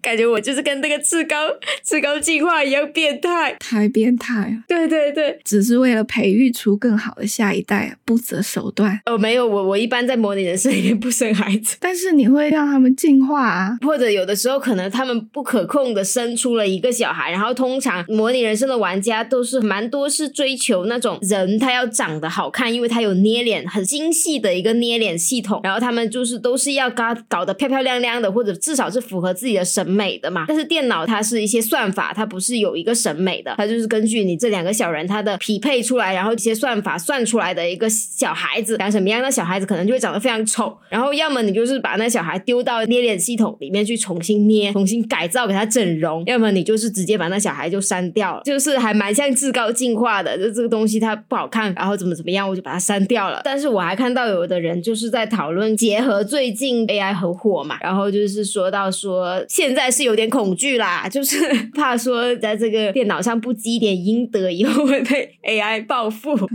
感觉我就是跟那个至高至高进化一样变态，太变态了。对对对，只是为了培育出更好的下一代，不择手段。哦，没有，我我一般在模拟人生不生孩子，但是你会让他们进化啊，或者有的时候可能他们不可控的生出了一个小孩，然后通常模拟人生的玩家都是蛮多是追求那种人他要长得好看，因为他有捏脸很精细的一个捏脸系统，然后他们就是都是要搞搞得漂漂亮亮的，或者至少是符合自己的审美的嘛。但是电脑它是一些算法，它不是有一个审美的，它就是根据你这两个小人他的匹配出来，然后一些算法算出来的一个小孩子长什么样，那小孩子可能就会长得非常丑。然后要么你就是把那小孩丢到捏脸系统里面去重新捏、重新改造给他整容；要么你就是直接把那小孩就删掉了，就是还蛮像至高进化的。就这个东西它不好看，然后怎么怎么样，我就把它删掉了。但是我还看到有的人就是在讨论，结合最近 AI 很火嘛，然后就是说到说现在是有点恐惧啦，就是怕说在这个电脑上不积点阴德，以后会被 AI 报复。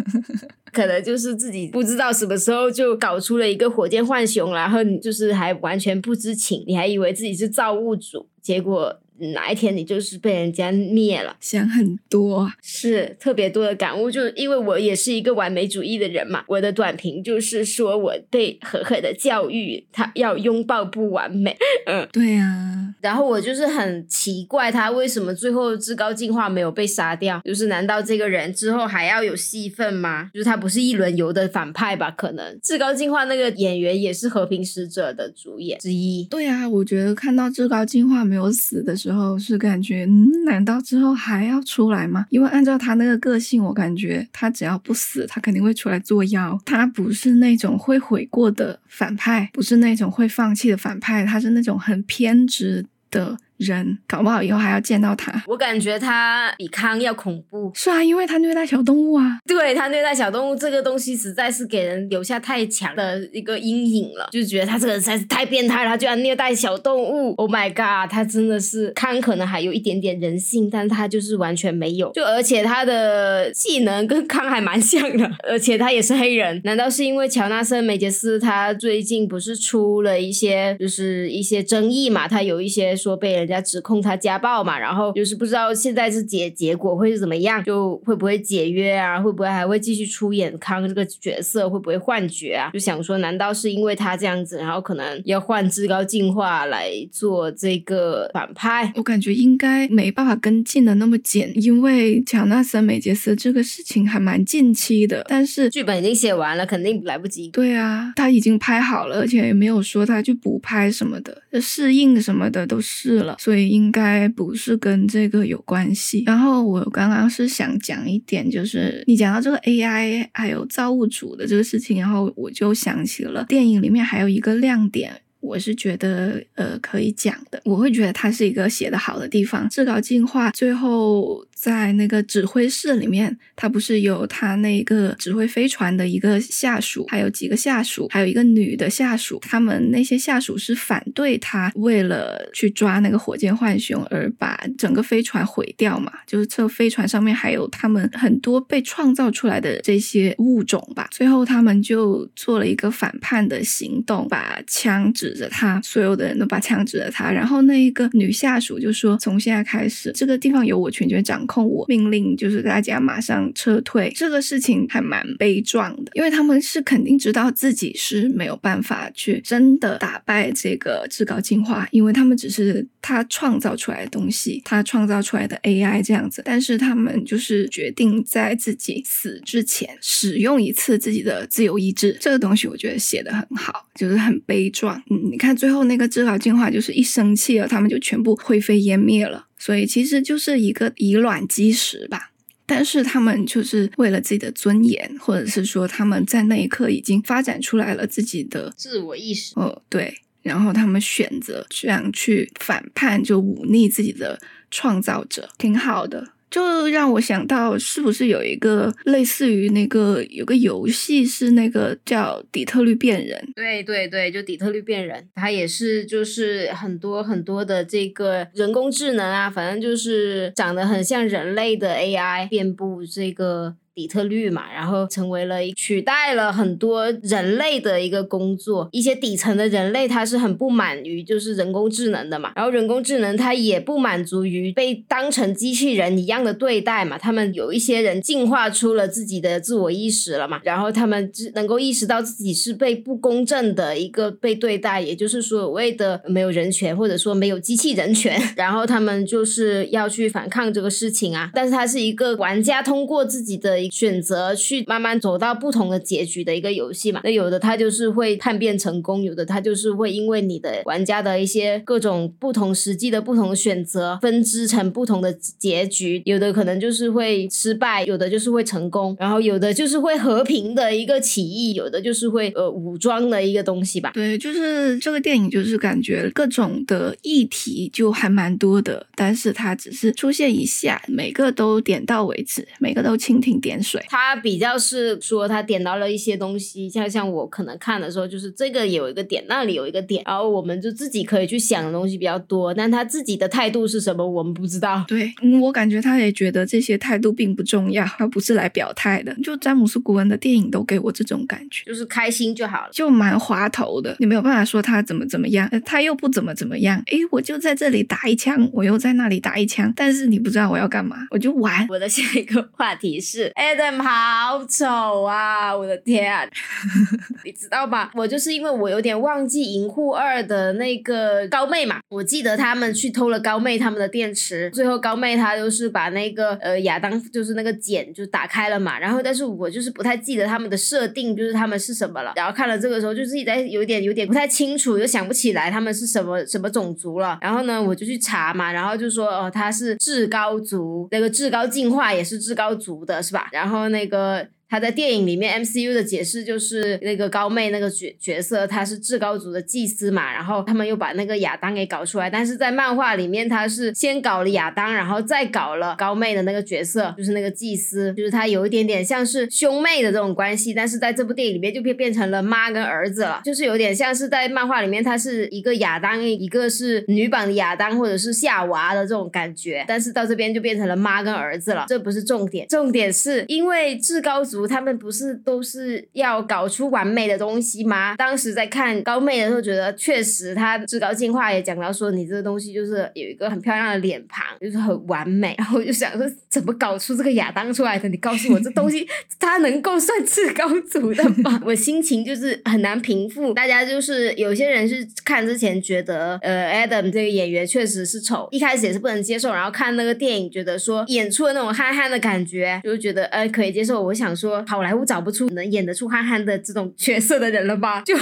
可能就是自己不知道什么时候就搞出了一个火箭浣熊，然后你就是还完全不知情，你还以为自己是造物主，结果。哪一天你就是被人家灭了？想很多，是特别多的感悟。就是因为我也是一个完美主义的人嘛，我的短评就是说我被狠狠的教育，他要拥抱不完美。嗯，对呀。然后我就是很奇怪，他为什么最后至高进化没有被杀掉？就是难道这个人之后还要有戏份吗？就是他不是一轮游的反派吧？可能至高进化那个演员也是和平使者的主演之一。对啊，我觉得看到至高进化没有死的。时候是感觉，嗯，难道之后还要出来吗？因为按照他那个个性，我感觉他只要不死，他肯定会出来作妖。他不是那种会悔过的反派，不是那种会放弃的反派，他是那种很偏执的。人搞不好以后还要见到他，我感觉他比康要恐怖。是啊，因为他虐待小动物啊。对他虐待小动物这个东西，实在是给人留下太强的一个阴影了，就觉得他这个人实在是太变态了，他居然虐待小动物。Oh my god，他真的是康可能还有一点点人性，但他就是完全没有。就而且他的技能跟康还蛮像的，而且他也是黑人。难道是因为乔纳森·梅杰斯他最近不是出了一些就是一些争议嘛？他有一些说被人。人家指控他家暴嘛，然后就是不知道现在是结结果会是怎么样，就会不会解约啊？会不会还会继续出演康这个角色？会不会换角啊？就想说，难道是因为他这样子，然后可能要换至高进化来做这个反派？我感觉应该没办法跟进的那么紧，因为乔纳森·美杰斯这个事情还蛮近期的，但是剧本已经写完了，肯定来不及。对啊，他已经拍好了，而且也没有说他去补拍什么的，适应什么的都试了，所以应该不是跟这个有关系。然后我刚刚是想讲一点，就是你讲到这个 AI 还有造物主的这个事情，然后我就想起了电影里面还有一个亮点。我是觉得，呃，可以讲的。我会觉得它是一个写的好的地方。至高进化最后在那个指挥室里面，他不是有他那个指挥飞船的一个下属，还有几个下属，还有一个女的下属。他们那些下属是反对他，为了去抓那个火箭浣熊而把整个飞船毁掉嘛。就是这飞船上面还有他们很多被创造出来的这些物种吧。最后他们就做了一个反叛的行动，把枪指。着他，所有的人都把枪指着他，然后那一个女下属就说：“从现在开始，这个地方由我全权掌控，我命令就是大家马上撤退。”这个事情还蛮悲壮的，因为他们是肯定知道自己是没有办法去真的打败这个至高进化，因为他们只是他创造出来的东西，他创造出来的 AI 这样子。但是他们就是决定在自己死之前使用一次自己的自由意志。这个东西我觉得写的很好，就是很悲壮。嗯。你看，最后那个至高进化就是一生气了，他们就全部灰飞烟灭了。所以其实就是一个以卵击石吧。但是他们就是为了自己的尊严，或者是说他们在那一刻已经发展出来了自己的自我意识。哦，对。然后他们选择这样去反叛，就忤逆自己的创造者，挺好的。就让我想到，是不是有一个类似于那个有个游戏是那个叫底特律变人？对对对，就底特律变人，它也是就是很多很多的这个人工智能啊，反正就是长得很像人类的 AI 遍布这个。底特律嘛，然后成为了取代了很多人类的一个工作，一些底层的人类他是很不满于就是人工智能的嘛，然后人工智能它也不满足于被当成机器人一样的对待嘛，他们有一些人进化出了自己的自我意识了嘛，然后他们能够意识到自己是被不公正的一个被对待，也就是所谓的没有人权或者说没有机器人权，然后他们就是要去反抗这个事情啊，但是它是一个玩家通过自己的。选择去慢慢走到不同的结局的一个游戏嘛，那有的他就是会叛变成功，有的他就是会因为你的玩家的一些各种不同实际的不同选择，分支成不同的结局，有的可能就是会失败，有的就是会成功，然后有的就是会和平的一个起义，有的就是会呃武装的一个东西吧。对，就是这个电影就是感觉各种的议题就还蛮多的，但是它只是出现一下，每个都点到为止，每个都蜻蜓点。水，他比较是说他点到了一些东西，像像我可能看的时候，就是这个有一个点，那里有一个点，然后我们就自己可以去想的东西比较多，但他自己的态度是什么，我们不知道。对，我感觉他也觉得这些态度并不重要，他不是来表态的。就詹姆斯·古恩的电影都给我这种感觉，就是开心就好了，就蛮滑头的。你没有办法说他怎么怎么样，他又不怎么怎么样。诶，我就在这里打一枪，我又在那里打一枪，但是你不知道我要干嘛，我就玩。我的下一个话题是。Adam 好丑啊！我的天，啊 你知道吧？我就是因为我有点忘记《银护二》的那个高妹嘛，我记得他们去偷了高妹他们的电池，最后高妹她就是把那个呃亚当就是那个茧就打开了嘛，然后但是我就是不太记得他们的设定，就是他们是什么了。然后看了这个时候，就自己在有点有点不太清楚，又想不起来他们是什么什么种族了。然后呢，我就去查嘛，然后就说哦，他是至高族，那个至高进化也是至高族的，是吧？然后那个。他在电影里面 MCU 的解释就是那个高妹那个角角色，她是至高族的祭司嘛，然后他们又把那个亚当给搞出来，但是在漫画里面他是先搞了亚当，然后再搞了高妹的那个角色，就是那个祭司，就是他有一点点像是兄妹的这种关系，但是在这部电影里面就变变成了妈跟儿子了，就是有点像是在漫画里面他是一个亚当，一个是女版的亚当或者是夏娃的这种感觉，但是到这边就变成了妈跟儿子了，这不是重点，重点是因为至高族。服他们不是都是要搞出完美的东西吗？当时在看高妹的时候，觉得确实她至高进化也讲到说，你这个东西就是有一个很漂亮的脸庞，就是很完美。然后我就想说，怎么搞出这个亚当出来的？你告诉我，这东西 它能够算至高族的吗？我心情就是很难平复。大家就是有些人是看之前觉得，呃，Adam 这个演员确实是丑，一开始也是不能接受，然后看那个电影觉得说演出的那种憨憨的感觉，就觉得呃可以接受。我想说，说好莱坞找不出能演得出憨憨的这种角色的人了吧？就。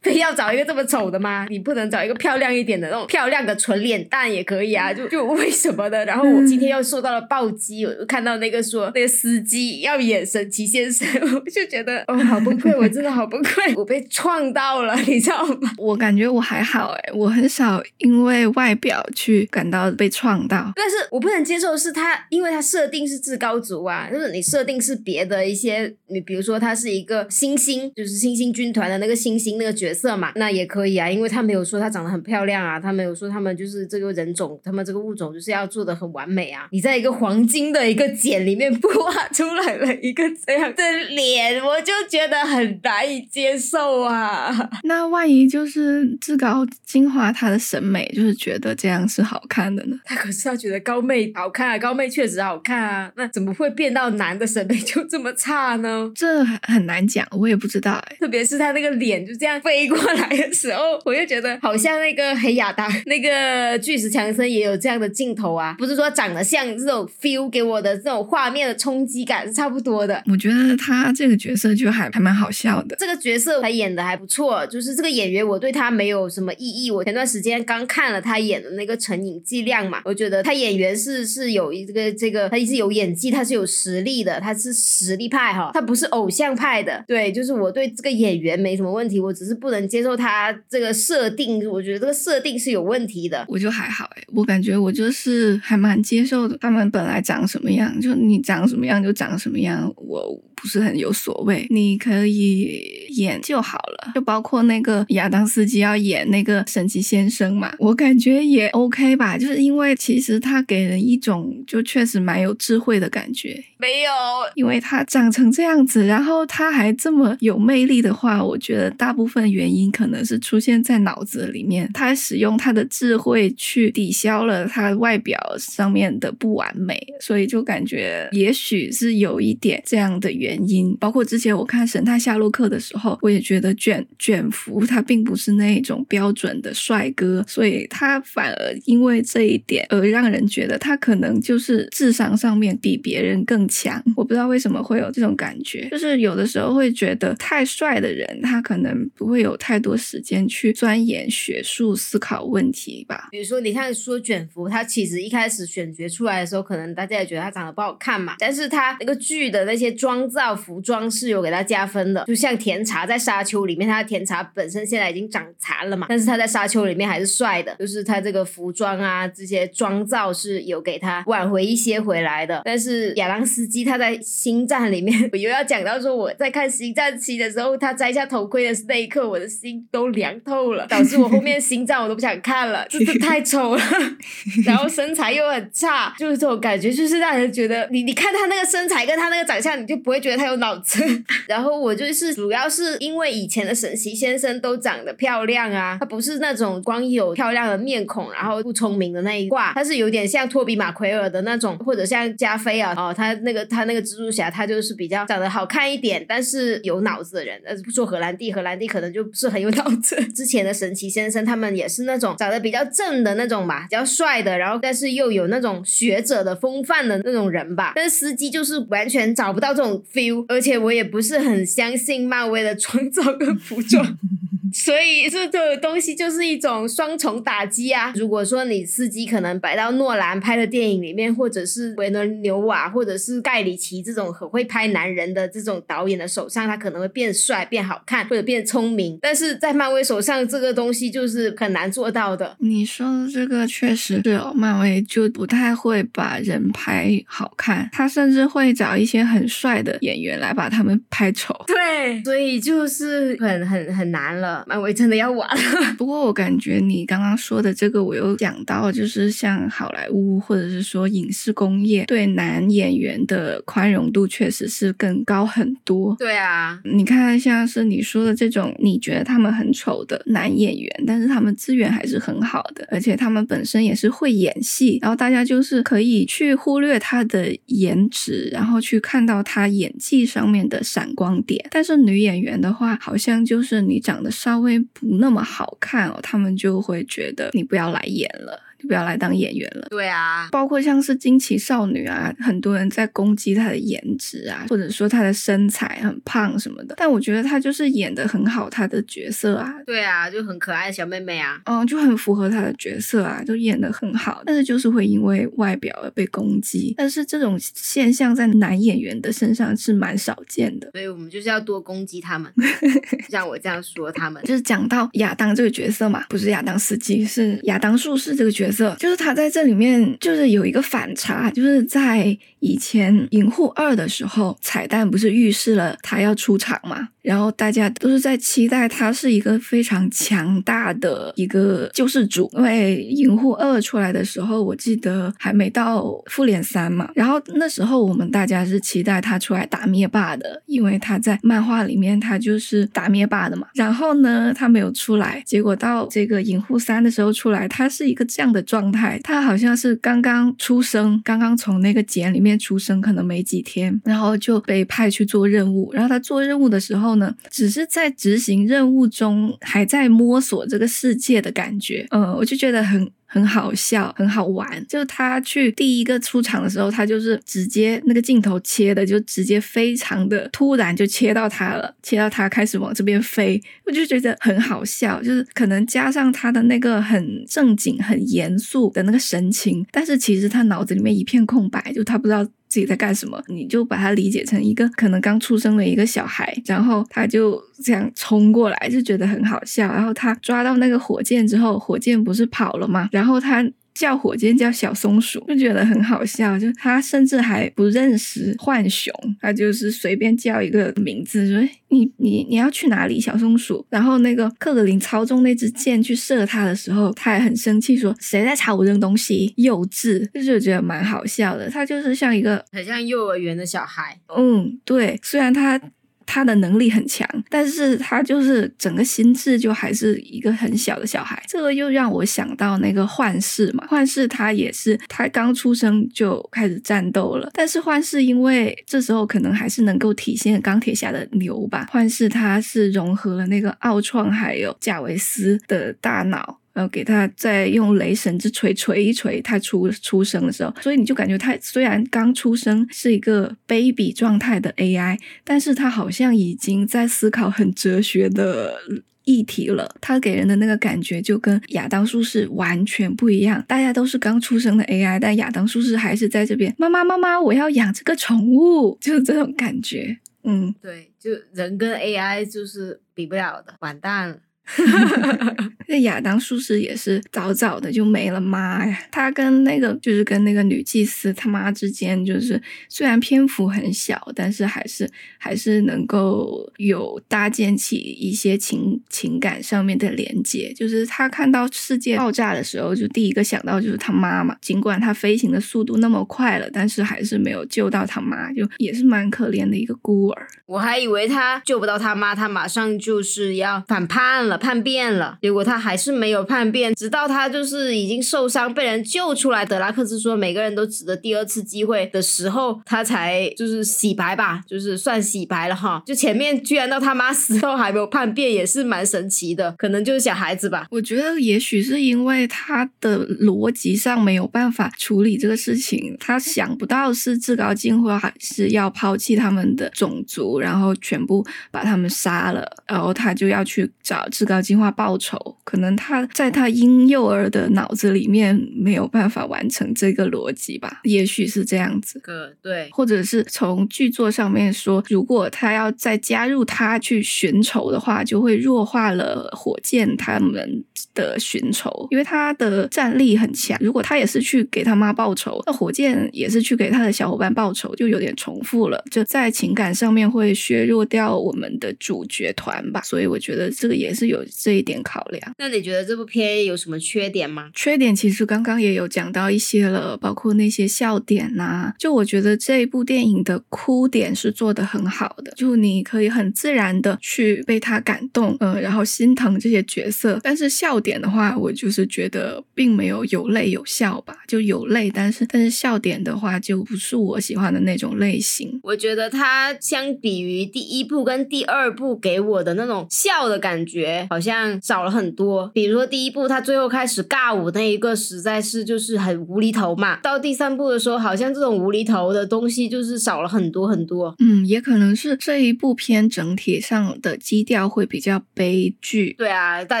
非要找一个这么丑的吗？你不能找一个漂亮一点的那种漂亮的纯脸蛋也可以啊？就就为什么呢？然后我今天又受到了暴击，我看到那个说那个司机要演神奇先生，我就觉得哦，好崩溃，我真的好崩溃，我被创到了，你知道吗？我感觉我还好哎，我很少因为外表去感到被创到，但是我不能接受的是他，因为他设定是至高族啊，就是你设定是别的一些，你比如说他是一个星星，就是星星军团的那个星星那个角。色嘛，那也可以啊，因为他没有说她长得很漂亮啊，他没有说他们就是这个人种，他们这个物种就是要做的很完美啊。你在一个黄金的一个茧里面 画出来了一个这样的脸，我就觉得很难以接受啊。那万一就是至高精华他的审美就是觉得这样是好看的呢？他可是他觉得高妹好看，啊，高妹确实好看啊，那怎么会变到男的审美就这么差呢？这很难讲，我也不知道哎。特别是他那个脸就这样飞。过来的时候，我就觉得好像那个黑亚当，那个巨石强森也有这样的镜头啊，不是说长得像这种 feel 给我的这种画面的冲击感是差不多的。我觉得他这个角色就还还蛮好笑的，这个角色他演的还不错，就是这个演员我对他没有什么异议。我前段时间刚看了他演的那个《成瘾剂量》嘛，我觉得他演员是是有一个这个，他是有演技，他是有实力的，他是实力派哈，他不是偶像派的。对，就是我对这个演员没什么问题，我只是不能。接受他这个设定，我觉得这个设定是有问题的。我就还好哎，我感觉我就是还蛮接受的。他们本来长什么样，就你长什么样就长什么样，我不是很有所谓。你可以演就好了，就包括那个亚当斯基要演那个神奇先生嘛，我感觉也 OK 吧。就是因为其实他给人一种就确实蛮有智慧的感觉。没有，因为他长成这样子，然后他还这么有魅力的话，我觉得大部分原因可能是出现在脑子里面。他使用他的智慧去抵消了他外表上面的不完美，所以就感觉也许是有一点这样的原原因。包括之前我看《神探夏洛克》的时候，我也觉得卷卷福他并不是那种标准的帅哥，所以他反而因为这一点而让人觉得他可能就是智商上面比别人更。强，我不知道为什么会有这种感觉，就是有的时候会觉得太帅的人，他可能不会有太多时间去钻研学术、思考问题吧。比如说，你看说卷福，他其实一开始选角出来的时候，可能大家也觉得他长得不好看嘛，但是他那个剧的那些妆造、服装是有给他加分的。就像甜茶在沙丘里面，他的甜茶本身现在已经长残了嘛，但是他在沙丘里面还是帅的，就是他这个服装啊，这些妆造是有给他挽回一些回来的。但是亚当斯。基他在星战里面，我又要讲到说我在看星战七的时候，他摘下头盔的那一刻，我的心都凉透了，导致我后面星战我都不想看了，真的太丑了，然后身材又很差，就是这种感觉，就是让人觉得你你看他那个身材跟他那个长相，你就不会觉得他有脑子。然后我就是主要是因为以前的神奇先生都长得漂亮啊，他不是那种光有漂亮的面孔，然后不聪明的那一挂，他是有点像托比马奎尔的那种，或者像加菲啊，哦，他那。个他那个蜘蛛侠，他就是比较长得好看一点，但是有脑子的人。呃，不说荷兰弟，荷兰弟可能就不是很有脑子。之前的神奇先生，他们也是那种长得比较正的那种吧，比较帅的，然后但是又有那种学者的风范的那种人吧。但是司机就是完全找不到这种 feel，而且我也不是很相信漫威的创造跟服装。所以这这个东西就是一种双重打击啊！如果说你司机可能摆到诺兰拍的电影里面，或者是维伦纽瓦，或者是盖里奇这种很会拍男人的这种导演的手上，他可能会变帅、变好看或者变聪明。但是在漫威手上，这个东西就是很难做到的。你说的这个确实是哦，漫威就不太会把人拍好看，他甚至会找一些很帅的演员来把他们拍丑。对，所以就是很很很难了。得漫威真的要完了。不过我感觉你刚刚说的这个，我又讲到，就是像好莱坞或者是说影视工业对男演员的宽容度确实是更高很多。对啊，你看像是你说的这种，你觉得他们很丑的男演员，但是他们资源还是很好的，而且他们本身也是会演戏，然后大家就是可以去忽略他的颜值，然后去看到他演技上面的闪光点。但是女演员的话，好像就是你长得稍微不那么好看哦，他们就会觉得你不要来演了。不要来当演员了。对啊，包括像是惊奇少女啊，很多人在攻击她的颜值啊，或者说她的身材很胖什么的。但我觉得她就是演的很好，她的角色啊。对啊，就很可爱的小妹妹啊。嗯，就很符合她的角色啊，就演的很好。但是就是会因为外表而被攻击。但是这种现象在男演员的身上是蛮少见的。所以我们就是要多攻击他们，像我这样说他们。就是讲到亚当这个角色嘛，不是亚当斯基，是亚当术士这个角色。色就是他在这里面就是有一个反差，就是在以前《银护二》的时候，彩蛋不是预示了他要出场吗？然后大家都是在期待他是一个非常强大的一个救世主，因为《银护二》出来的时候，我记得还没到《复联三》嘛。然后那时候我们大家是期待他出来打灭霸的，因为他在漫画里面他就是打灭霸的嘛。然后呢，他没有出来，结果到这个《银护三》的时候出来，他是一个这样的状态，他好像是刚刚出生，刚刚从那个茧里面出生，可能没几天，然后就被派去做任务。然后他做任务的时候。呢，只是在执行任务中，还在摸索这个世界的感觉。嗯，我就觉得很很好笑，很好玩。就是他去第一个出场的时候，他就是直接那个镜头切的，就直接非常的突然就切到他了，切到他开始往这边飞，我就觉得很好笑。就是可能加上他的那个很正经、很严肃的那个神情，但是其实他脑子里面一片空白，就他不知道。自己在干什么？你就把它理解成一个可能刚出生的一个小孩，然后他就这样冲过来，就觉得很好笑。然后他抓到那个火箭之后，火箭不是跑了吗？然后他。叫火箭叫小松鼠，就觉得很好笑。就他甚至还不认识浣熊，他就是随便叫一个名字，说你你你要去哪里，小松鼠。然后那个克格林操纵那支箭去射他的时候，他也很生气，说谁在朝我扔东西，幼稚，就是觉得蛮好笑的。他就是像一个很像幼儿园的小孩。嗯，对，虽然他。他的能力很强，但是他就是整个心智就还是一个很小的小孩。这个又让我想到那个幻视嘛，幻视他也是他刚出生就开始战斗了，但是幻视因为这时候可能还是能够体现钢铁侠的牛吧。幻视他是融合了那个奥创还有贾维斯的大脑。然后给他再用雷神之锤锤一锤，他出出生的时候，所以你就感觉他虽然刚出生是一个 baby 状态的 AI，但是他好像已经在思考很哲学的议题了。他给人的那个感觉就跟亚当术士完全不一样。大家都是刚出生的 AI，但亚当术士还是在这边。妈妈妈妈，我要养这个宠物，就是这种感觉。嗯，对，就人跟 AI 就是比不了的，完蛋了。那亚当术士也是早早的就没了妈呀！他跟那个就是跟那个女祭司他妈之间，就是虽然篇幅很小，但是还是还是能够有搭建起一些情情感上面的连接。就是他看到世界爆炸的时候，就第一个想到就是他妈妈。尽管他飞行的速度那么快了，但是还是没有救到他妈，就也是蛮可怜的一个孤儿。我还以为他救不到他妈，他马上就是要反叛了。叛变了，结果他还是没有叛变，直到他就是已经受伤被人救出来。德拉克斯说每个人都值得第二次机会的时候，他才就是洗白吧，就是算洗白了哈。就前面居然到他妈死后还没有叛变，也是蛮神奇的，可能就是小孩子吧。我觉得也许是因为他的逻辑上没有办法处理这个事情，他想不到是至高进化还是要抛弃他们的种族，然后全部把他们杀了，然后他就要去找。至高进化报仇，可能他在他婴幼儿的脑子里面没有办法完成这个逻辑吧？也许是这样子。对，或者是从剧作上面说，如果他要再加入他去寻仇的话，就会弱化了火箭他们的寻仇，因为他的战力很强。如果他也是去给他妈报仇，那火箭也是去给他的小伙伴报仇，就有点重复了，就在情感上面会削弱掉我们的主角团吧。所以我觉得这个也是有。有这一点考量。那你觉得这部片有什么缺点吗？缺点其实刚刚也有讲到一些了，包括那些笑点呐、就我觉得这一部电影的哭点是做得很好的，就你可以很自然的去被他感动，嗯、然后心疼这些角色。但是笑点的话，我就是觉得并没有有泪有笑吧，就有泪，但是但是笑点的话就不是我喜欢的那种类型。我觉得它相比于第一部跟第二部给我的那种笑的感觉，好像少了很多。比如说第一部，他最后开始尬舞那一个，实在是就是很无厘头嘛。到第三部的时候，好像这种无厘头的东西就是少了很多很多。嗯，也可能是这一部片整体上的基调会比较悲剧。对啊，大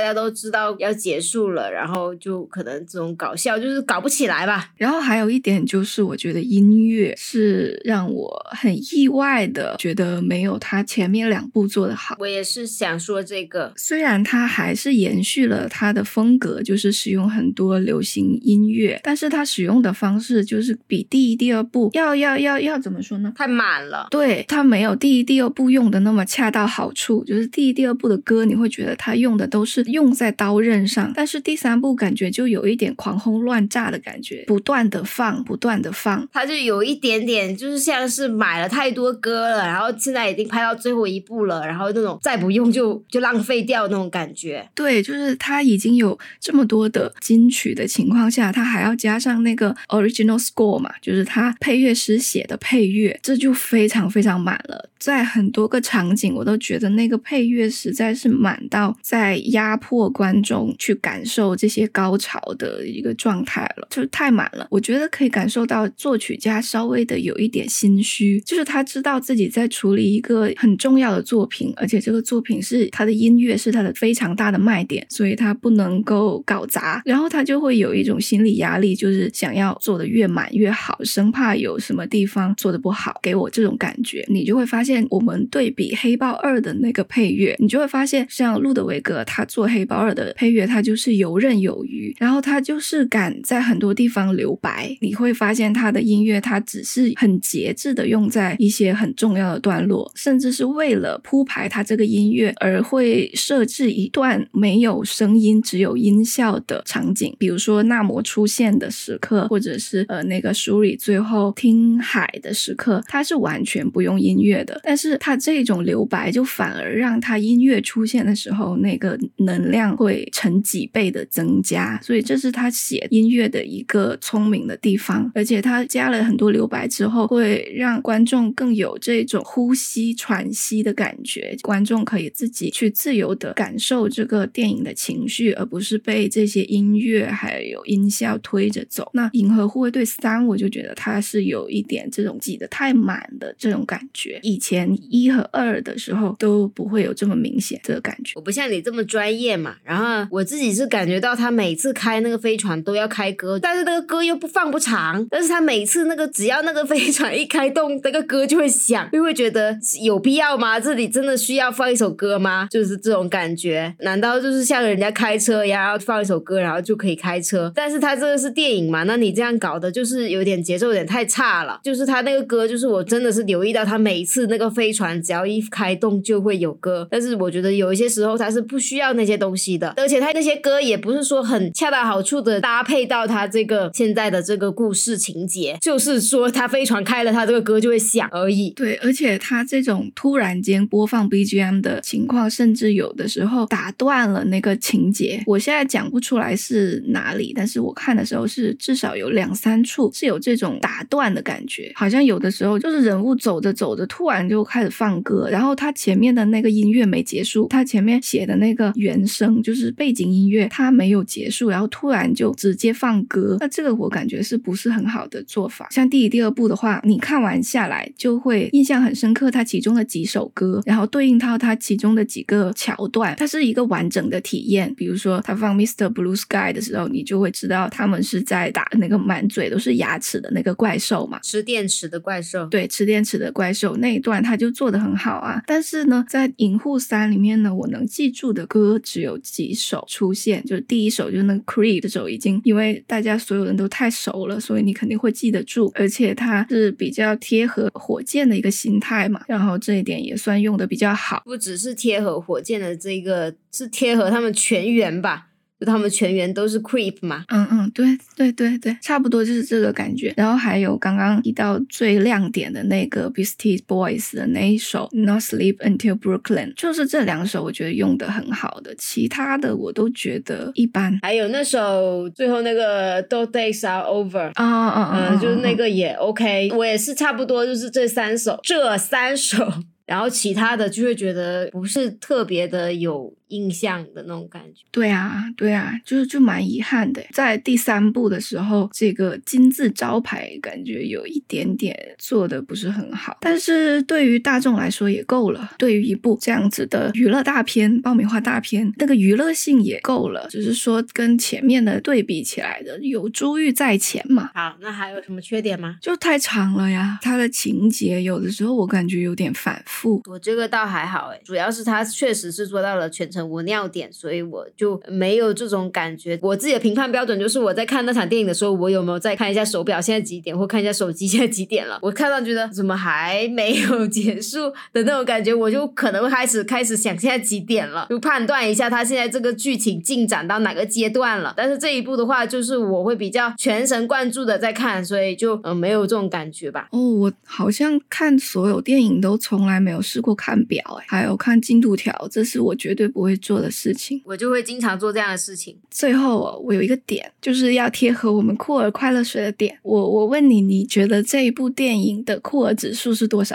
家都知道要结束了，然后就可能这种搞笑就是搞不起来吧。然后还有一点就是，我觉得音乐是让我很意外的，觉得没有他前面两部做的好。我也是想说这个，虽然他还是延续了他的风格，就是使用很多流行音乐，但是他使用的方式就是比第一、第二部要要要要怎么说呢？太满了。对他没有第一、第二部用的那么恰到好处，就是第一、第二部的歌，你会觉得他用的都是用在刀刃上，但是第三部感觉就有一点狂轰乱炸的感觉，不断的放，不断的放。他就有一点点，就是像是买了太多歌了，然后现在已经拍到最后一部了，然后那种再不用就就浪费掉那种感觉。对，就是他已经有这么多的金曲的情况下，他还要加上那个 original score 嘛，就是他配乐师写的配乐，这就非常非常满了。在很多个场景，我都觉得那个配乐实在是满到在压迫观众去感受这些高潮的一个状态了，就是太满了。我觉得可以感受到作曲家稍微的有一点心虚，就是他知道自己在处理一个很重要的作品，而且这个作品是他的音乐是他的非常大的卖点，所以他不能够搞砸，然后他就会有一种心理压力，就是想要做的越满越好，生怕有什么地方做的不好，给我这种感觉。你就会发现，我们对比《黑豹二》的那个配乐，你就会发现，像路德维格他做《黑豹二》的配乐，他就是游刃有余，然后他就是敢在很多地方留白。你会发现他的音乐，他只是很节制的用在一些很重要的段落，甚至是为了铺排他这个音乐而会设置一段没有声音、只有音效的场景，比如说纳摩出现的时刻，或者是呃那个舒里最后听海的时刻，他是完全不用音乐的。但是他这种留白，就反而让他音乐出现的时候，那个能量会成几倍的增加。所以这是他写音乐的一个聪明的地方，而且他加了很多留白之后，会让观众更有这种呼吸、喘息的感觉。观众可以自己去自由的感感受这个电影的情绪，而不是被这些音乐还有音效推着走。那《银河护卫队三》，我就觉得它是有一点这种挤得太满的这种感觉。以前一和二的时候都不会有这么明显的感觉。我不像你这么专业嘛，然后我自己是感觉到他每次开那个飞船都要开歌，但是那个歌又不放不长，但是他每次那个只要那个飞船一开动，那个歌就会响，就会觉得有必要吗？这里真的需要放一首歌吗？就是这种感，觉难道就是像人家开车一样，要放一首歌然后就可以开车？但是他这个是电影嘛，那你这样搞的就是有点节奏有点太差了，就是他那个歌，就是我真的是留意到他每一次那个飞船只要一开动就会有歌，但是我觉得有一些时候他是不需要那些东西的，而且他那些歌也不是说很恰到好处的搭配到他这个现在的这个故事情节，就是说他飞船开了，他这个歌就会响而已。对，而且他这种突然间播放 BGM 的情况，甚至有的时候然后打断了那个情节。我现在讲不出来是哪里，但是我看的时候是至少有两三处是有这种打断的感觉，好像有的时候就是人物走着走着，突然就开始放歌，然后他前面的那个音乐没结束，他前面写的那个原声就是背景音乐，它没有结束，然后突然就直接放歌，那这个我感觉是不是很好的做法？像第一、第二部的话，你看完下来就会印象很深刻，它其中的几首歌，然后对应到它其中的几个桥段，它是一个完整的体验。比如说他放 Mr. Blue Sky 的时候，你就会知道他们是在打那个满嘴都是牙齿的那个怪兽嘛。吃电池的怪兽，对，吃电池的怪兽那一段他就做的很好啊。但是呢，在《银护三》里面呢，我能记住的歌只有几首出现，就是第一首就是那个 Creep 这首，已经因为大家所有人都太熟了，所以你肯定会记得住，而且它是比较贴合火箭的一个心态嘛，然后这一点也算用的比较好。不只是贴合火箭的这个是贴合他们全员吧。就他们全员都是 creep 嘛？嗯嗯，对对对对，差不多就是这个感觉。然后还有刚刚提到最亮点的那个 Beastie Boys 的那一首 Not Sleep Until Brooklyn，就是这两首我觉得用的很好的，其他的我都觉得一般。还有那首最后那个 Those Days Are Over 啊啊啊，嗯，就是那个也 OK，我也是差不多就是这三首，这三首。然后其他的就会觉得不是特别的有印象的那种感觉。对啊，对啊，就是就蛮遗憾的。在第三部的时候，这个金字招牌感觉有一点点做的不是很好，但是对于大众来说也够了。对于一部这样子的娱乐大片、爆米花大片，那个娱乐性也够了。只是说跟前面的对比起来的，有珠玉在前嘛。好，那还有什么缺点吗？就太长了呀，它的情节有的时候我感觉有点反复。我这个倒还好诶，主要是它确实是做到了全程我尿点，所以我就没有这种感觉。我自己的评判标准就是我在看那场电影的时候，我有没有再看一下手表现在几点，或看一下手机现在几点了。我看到觉得怎么还没有结束的那种感觉，我就可能会开始开始想现在几点了，就判断一下他现在这个剧情进展到哪个阶段了。但是这一部的话，就是我会比较全神贯注的在看，所以就嗯没有这种感觉吧。哦，我好像看所有电影都从来。没有试过看表，哎，还有看进度条，这是我绝对不会做的事情。我就会经常做这样的事情。最后，我有一个点，就是要贴合我们酷儿快乐水的点。我我问你，你觉得这一部电影的酷儿指数是多少？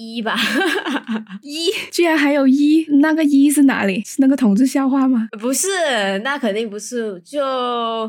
一吧，一居然还有一，那个一是哪里？是那个同志笑话吗？不是，那肯定不是。就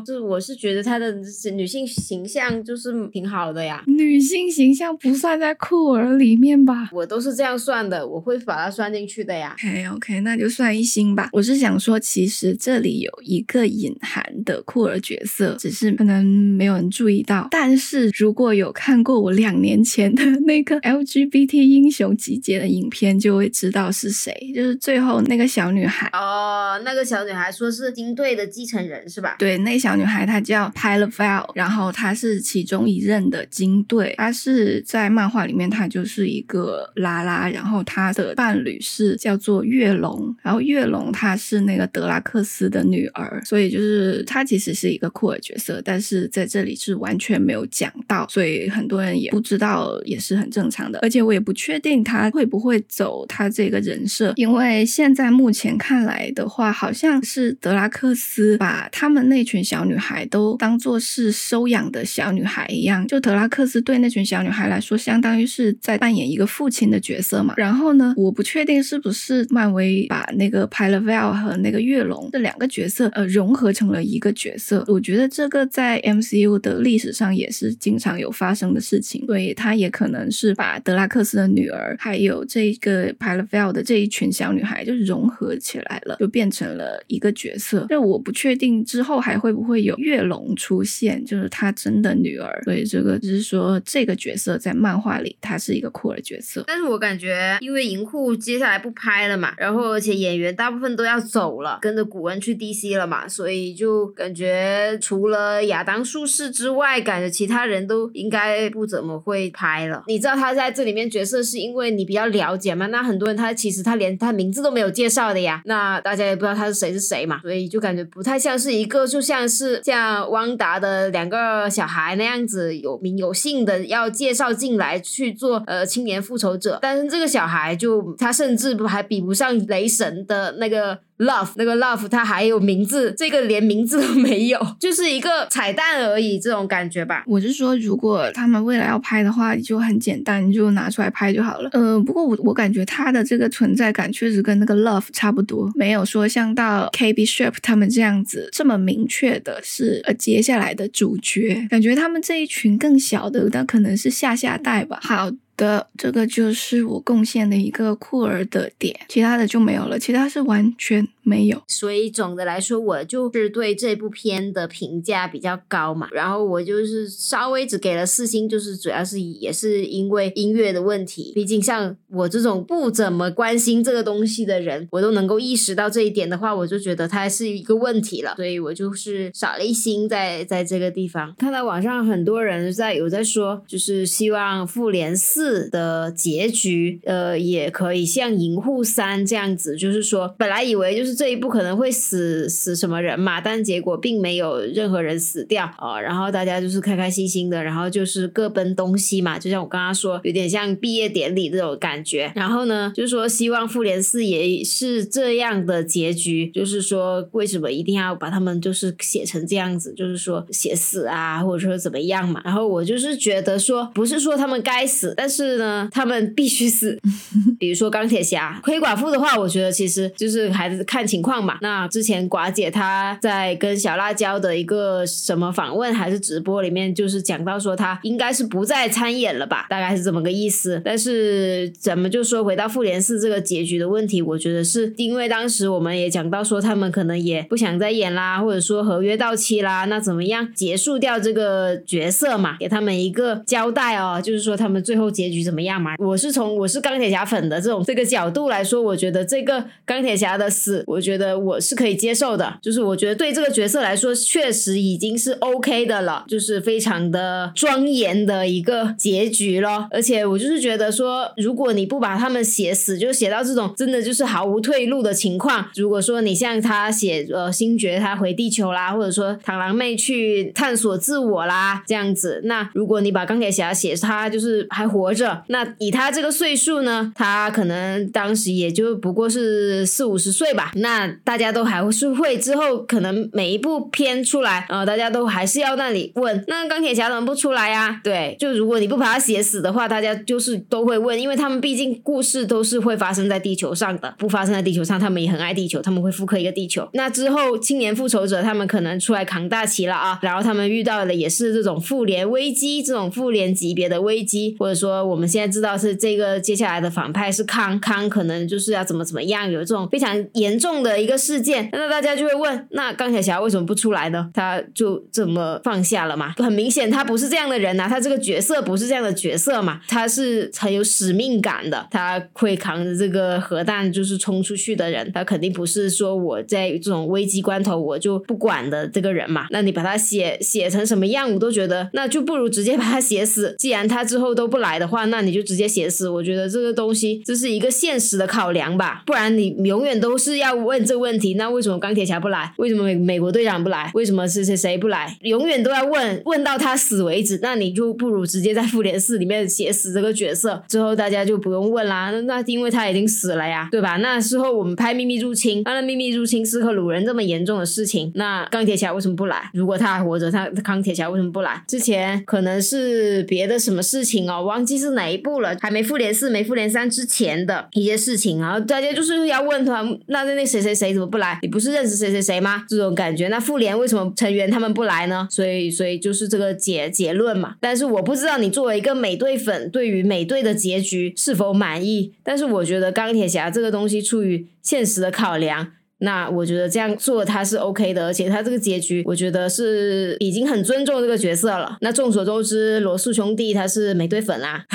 就我是觉得她的女性形象就是挺好的呀。女性形象不算在酷儿里面吧？我都是这样算的，我会把它算进去的呀。OK OK，那就算一星吧。我是想说，其实这里有一个隐含的酷儿角色，只是可能没有人注意到。但是如果有看过我两年前的那个 LGBT 英雄集结的影片就会知道是谁，就是最后那个小女孩哦，那个小女孩说是金队的继承人是吧？对，那小女孩她叫 p y l a v e l 然后她是其中一任的金队，她是在漫画里面她就是一个拉拉，然后她的伴侣是叫做月龙，然后月龙她是那个德拉克斯的女儿，所以就是她其实是一个酷儿角色，但是在这里是完全没有讲到，所以很多人也不知道也是很正常的，而且我也不确。确定他会不会走他这个人设？因为现在目前看来的话，好像是德拉克斯把他们那群小女孩都当做是收养的小女孩一样。就德拉克斯对那群小女孩来说，相当于是在扮演一个父亲的角色嘛。然后呢，我不确定是不是漫威把那个 p y l a v e l 和那个月龙这两个角色呃融合成了一个角色。我觉得这个在 MCU 的历史上也是经常有发生的事情，所以他也可能是把德拉克斯的女。女儿还有这个 p y l a v e l 的这一群小女孩就融合起来了，就变成了一个角色。但我不确定之后还会不会有月龙出现，就是她真的女儿。所以这个就是说这个角色在漫画里她是一个酷儿角色。但是我感觉，因为银库接下来不拍了嘛，然后而且演员大部分都要走了，跟着古恩去 DC 了嘛，所以就感觉除了亚当术士之外，感觉其他人都应该不怎么会拍了。你知道他在这里面角色。是因为你比较了解嘛？那很多人他其实他连他名字都没有介绍的呀，那大家也不知道他是谁是谁嘛，所以就感觉不太像是一个，就像是像汪达的两个小孩那样子有名有姓的要介绍进来去做呃青年复仇者，但是这个小孩就他甚至还比不上雷神的那个。Love 那个 Love，它还有名字，这个连名字都没有，就是一个彩蛋而已，这种感觉吧。我是说，如果他们未来要拍的话，就很简单，你就拿出来拍就好了。嗯，不过我我感觉他的这个存在感确实跟那个 Love 差不多，没有说像到 KB Ship 他们这样子这么明确的是呃接下来的主角，感觉他们这一群更小的，那可能是下下代吧。好。的这个就是我贡献的一个酷儿的点，其他的就没有了，其他是完全没有。所以总的来说，我就是对这部片的评价比较高嘛，然后我就是稍微只给了四星，就是主要是也是因为音乐的问题，毕竟像我这种不怎么关心这个东西的人，我都能够意识到这一点的话，我就觉得它是一个问题了，所以我就是少了一星在在这个地方。看到网上很多人在有在说，就是希望复联四。》的结局，呃，也可以像《银护三》这样子，就是说，本来以为就是这一部可能会死死什么人嘛，但结果并没有任何人死掉啊，然后大家就是开开心心的，然后就是各奔东西嘛，就像我刚刚说，有点像毕业典礼这种感觉。然后呢，就是说希望《复联四》也是这样的结局，就是说为什么一定要把他们就是写成这样子，就是说写死啊，或者说怎么样嘛？然后我就是觉得说，不是说他们该死，但是呢，他们必须死。比如说钢铁侠、黑寡妇的话，我觉得其实就是还是看情况嘛。那之前寡姐她在跟小辣椒的一个什么访问还是直播里面，就是讲到说她应该是不再参演了吧，大概是这么个意思。但是咱们就说回到复联四这个结局的问题，我觉得是因为当时我们也讲到说他们可能也不想再演啦，或者说合约到期啦，那怎么样结束掉这个角色嘛，给他们一个交代哦，就是说他们最后结结局怎么样嘛。我是从我是钢铁侠粉的这种这个角度来说，我觉得这个钢铁侠的死，我觉得我是可以接受的，就是我觉得对这个角色来说，确实已经是 OK 的了，就是非常的庄严的一个结局咯。而且我就是觉得说，如果你不把他们写死，就写到这种真的就是毫无退路的情况，如果说你像他写呃星爵他回地球啦，或者说螳螂妹去探索自我啦这样子，那如果你把钢铁侠写他就是还活着，那以他这个岁数呢，他可能当时也就不过是四五十岁吧，那大家都还是会之后可能每一部片出来，呃，大家都还是要那里问，那钢铁侠怎么不出来呀？对，就如果你不把他写死的话，大家就是都会问，因为他们毕竟故事都是会发生在地球上的，不发生在地球上，他们也很爱地球，他们会复刻一个地球。那之后青年复仇者他们可能出来扛大旗了啊，然后他们遇到的也是这种复联危机，这种复联级别的危机，或者说我们现在知道是这个接下来的反派是康康，可能就是要怎么怎么样，有这种非常严重的一个事件，那大家就会问，那钢铁侠为什么不出来呢？他就这么放下了嘛？很明显他不是这样的人呐，他这个角色不是这样的角色嘛，他是很有使命感的，他会扛着这个核弹就是冲出去的人，他肯定不是说我在这种危机关头我就不管的这个人嘛。那你把他写写成什么样，我都觉得那就不如直接把他写死。既然他之后都不来的话，话那你就直接写死。我觉得这个东西这是一个现实的考量吧，不然你永远都是要问这个问题。那为什么钢铁侠不来？为什么美美国队长不来？为什么谁谁谁不来？永远都要问问到他死为止。那你就不如直接在复联四里面写死这个角色，之后大家就不用问啦。那那因为他已经死了呀，对吧？那时候我们拍秘密入侵，那秘密入侵是和鲁人这么严重的事情，那钢铁侠为什么不来？如果他还活着，他钢铁侠为什么不来？之前可能是别的什么事情哦，忘记是哪一部了，还没复联四、没复联三之前的一些事情，然后大家就是要问他，那那那谁谁谁怎么不来？你不是认识谁谁谁吗？这种感觉，那复联为什么成员他们不来呢？所以，所以就是这个结结论嘛。但是我不知道你作为一个美队粉，对于美队的结局是否满意？但是我觉得钢铁侠这个东西出于现实的考量。那我觉得这样做他是 OK 的，而且他这个结局，我觉得是已经很尊重这个角色了。那众所周知，罗素兄弟他是美队粉啦。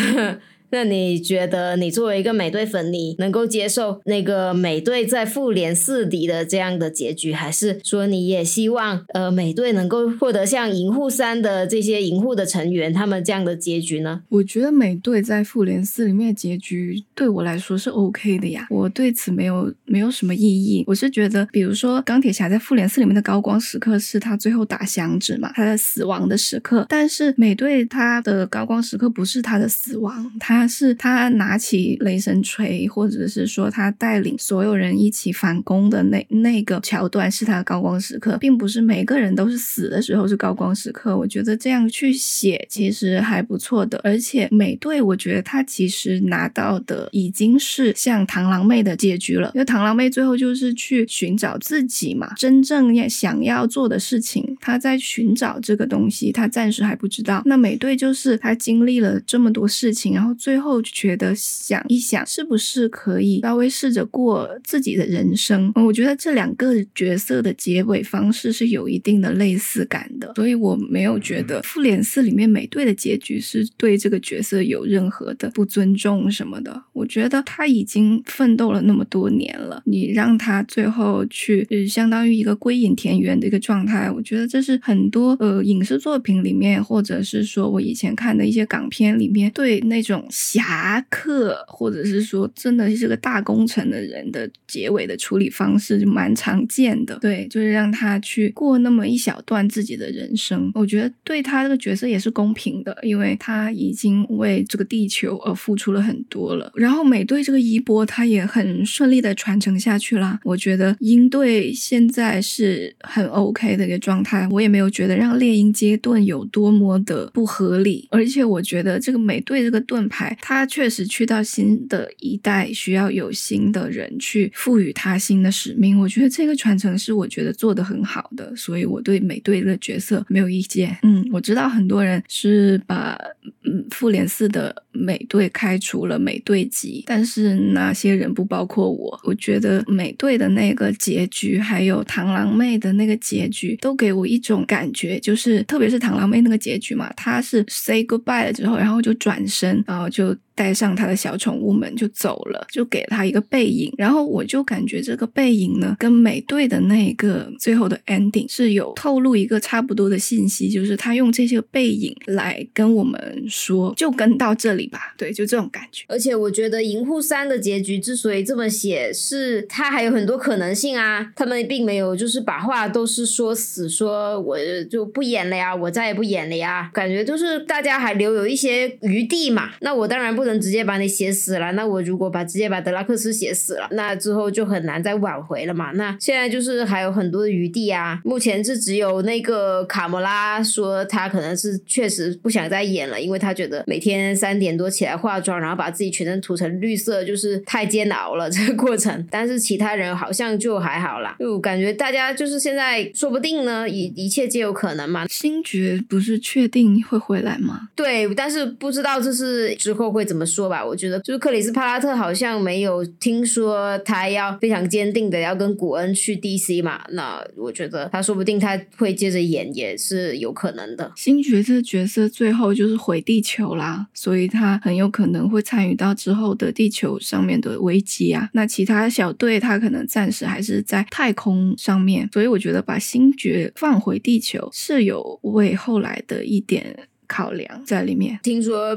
那你觉得，你作为一个美队粉，你能够接受那个美队在复联四里的这样的结局，还是说你也希望呃美队能够获得像银护三的这些银护的成员他们这样的结局呢？我觉得美队在复联四里面的结局对我来说是 OK 的呀，我对此没有没有什么异议。我是觉得，比如说钢铁侠在复联四里面的高光时刻是他最后打响指嘛，他的死亡的时刻，但是美队他的高光时刻不是他的死亡，他。他是他拿起雷神锤，或者是说他带领所有人一起反攻的那那个桥段是他的高光时刻，并不是每个人都是死的时候是高光时刻。我觉得这样去写其实还不错的，而且美队我觉得他其实拿到的已经是像螳螂妹的结局了，因为螳螂妹最后就是去寻找自己嘛，真正要想要做的事情，他在寻找这个东西，他暂时还不知道。那美队就是他经历了这么多事情，然后。最后觉得想一想，是不是可以稍微试着过自己的人生？我觉得这两个角色的结尾方式是有一定的类似感的，所以我没有觉得复联四里面美队的结局是对这个角色有任何的不尊重什么的。我觉得他已经奋斗了那么多年了，你让他最后去，呃，相当于一个归隐田园的一个状态，我觉得这是很多呃影视作品里面，或者是说我以前看的一些港片里面对那种。侠客，或者是说真的是个大工程的人的结尾的处理方式，就蛮常见的。对，就是让他去过那么一小段自己的人生。我觉得对他这个角色也是公平的，因为他已经为这个地球而付出了很多了。然后美队这个衣钵，他也很顺利的传承下去啦。我觉得鹰队现在是很 OK 的一个状态，我也没有觉得让猎鹰接盾有多么的不合理。而且我觉得这个美队这个盾牌，他确实去到新的一代，需要有新的人去赋予他新的使命。我觉得这个传承是我觉得做的很好的，所以我对美队的角色没有意见。嗯，我知道很多人是把嗯复联四的美队开除了美队级，但是那些人不包括我。我觉得美队的那个结局，还有螳螂妹的那个结局，都给我一种感觉，就是特别是螳螂妹那个结局嘛，她是 say goodbye 了之后，然后就转身，然后就就。带上他的小宠物们就走了，就给他一个背影。然后我就感觉这个背影呢，跟美队的那个最后的 ending 是有透露一个差不多的信息，就是他用这些背影来跟我们说，就跟到这里吧。对，就这种感觉。而且我觉得《银护三》的结局之所以这么写，是他还有很多可能性啊。他们并没有就是把话都是说死，说我就不演了呀，我再也不演了呀。感觉就是大家还留有一些余地嘛。那我当然不。能直接把你写死了，那我如果把直接把德拉克斯写死了，那之后就很难再挽回了嘛。那现在就是还有很多的余地啊。目前是只有那个卡莫拉说他可能是确实不想再演了，因为他觉得每天三点多起来化妆，然后把自己全身涂成绿色，就是太煎熬了这个过程。但是其他人好像就还好啦，就感觉大家就是现在说不定呢，一一切皆有可能嘛。星爵不是确定会回来吗？对，但是不知道这是之后会怎么。怎么说吧？我觉得就是克里斯帕拉特好像没有听说他要非常坚定的要跟古恩去 DC 嘛。那我觉得他说不定他会接着演也是有可能的。星爵这角色最后就是毁地球啦，所以他很有可能会参与到之后的地球上面的危机啊。那其他小队他可能暂时还是在太空上面，所以我觉得把星爵放回地球是有为后来的一点考量在里面。听说。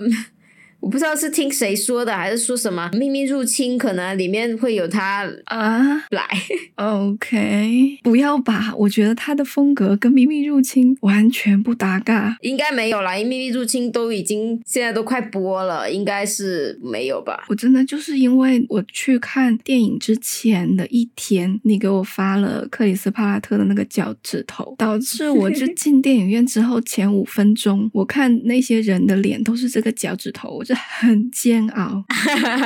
我不知道是听谁说的，还是说什么秘密入侵，可能里面会有他啊来。OK，不要吧，我觉得他的风格跟秘密入侵完全不搭嘎。应该没有啦，因为秘密入侵都已经现在都快播了，应该是没有吧。我真的就是因为我去看电影之前的一天，你给我发了克里斯帕拉特的那个脚趾头，导致我就进电影院之后前五分钟，我看那些人的脸都是这个脚趾头，我。很煎熬，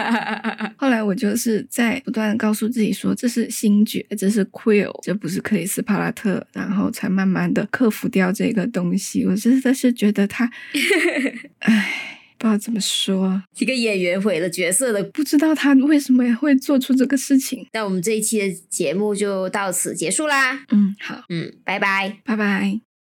后来我就是在不断的告诉自己说，这是星爵，这是 Quill，这不是克里斯帕拉特，然后才慢慢的克服掉这个东西。我真的是觉得他，唉，不知道怎么说，一个演员毁了角色的，不知道他为什么会做出这个事情。那我们这一期的节目就到此结束啦。嗯，好，嗯，拜拜，拜拜。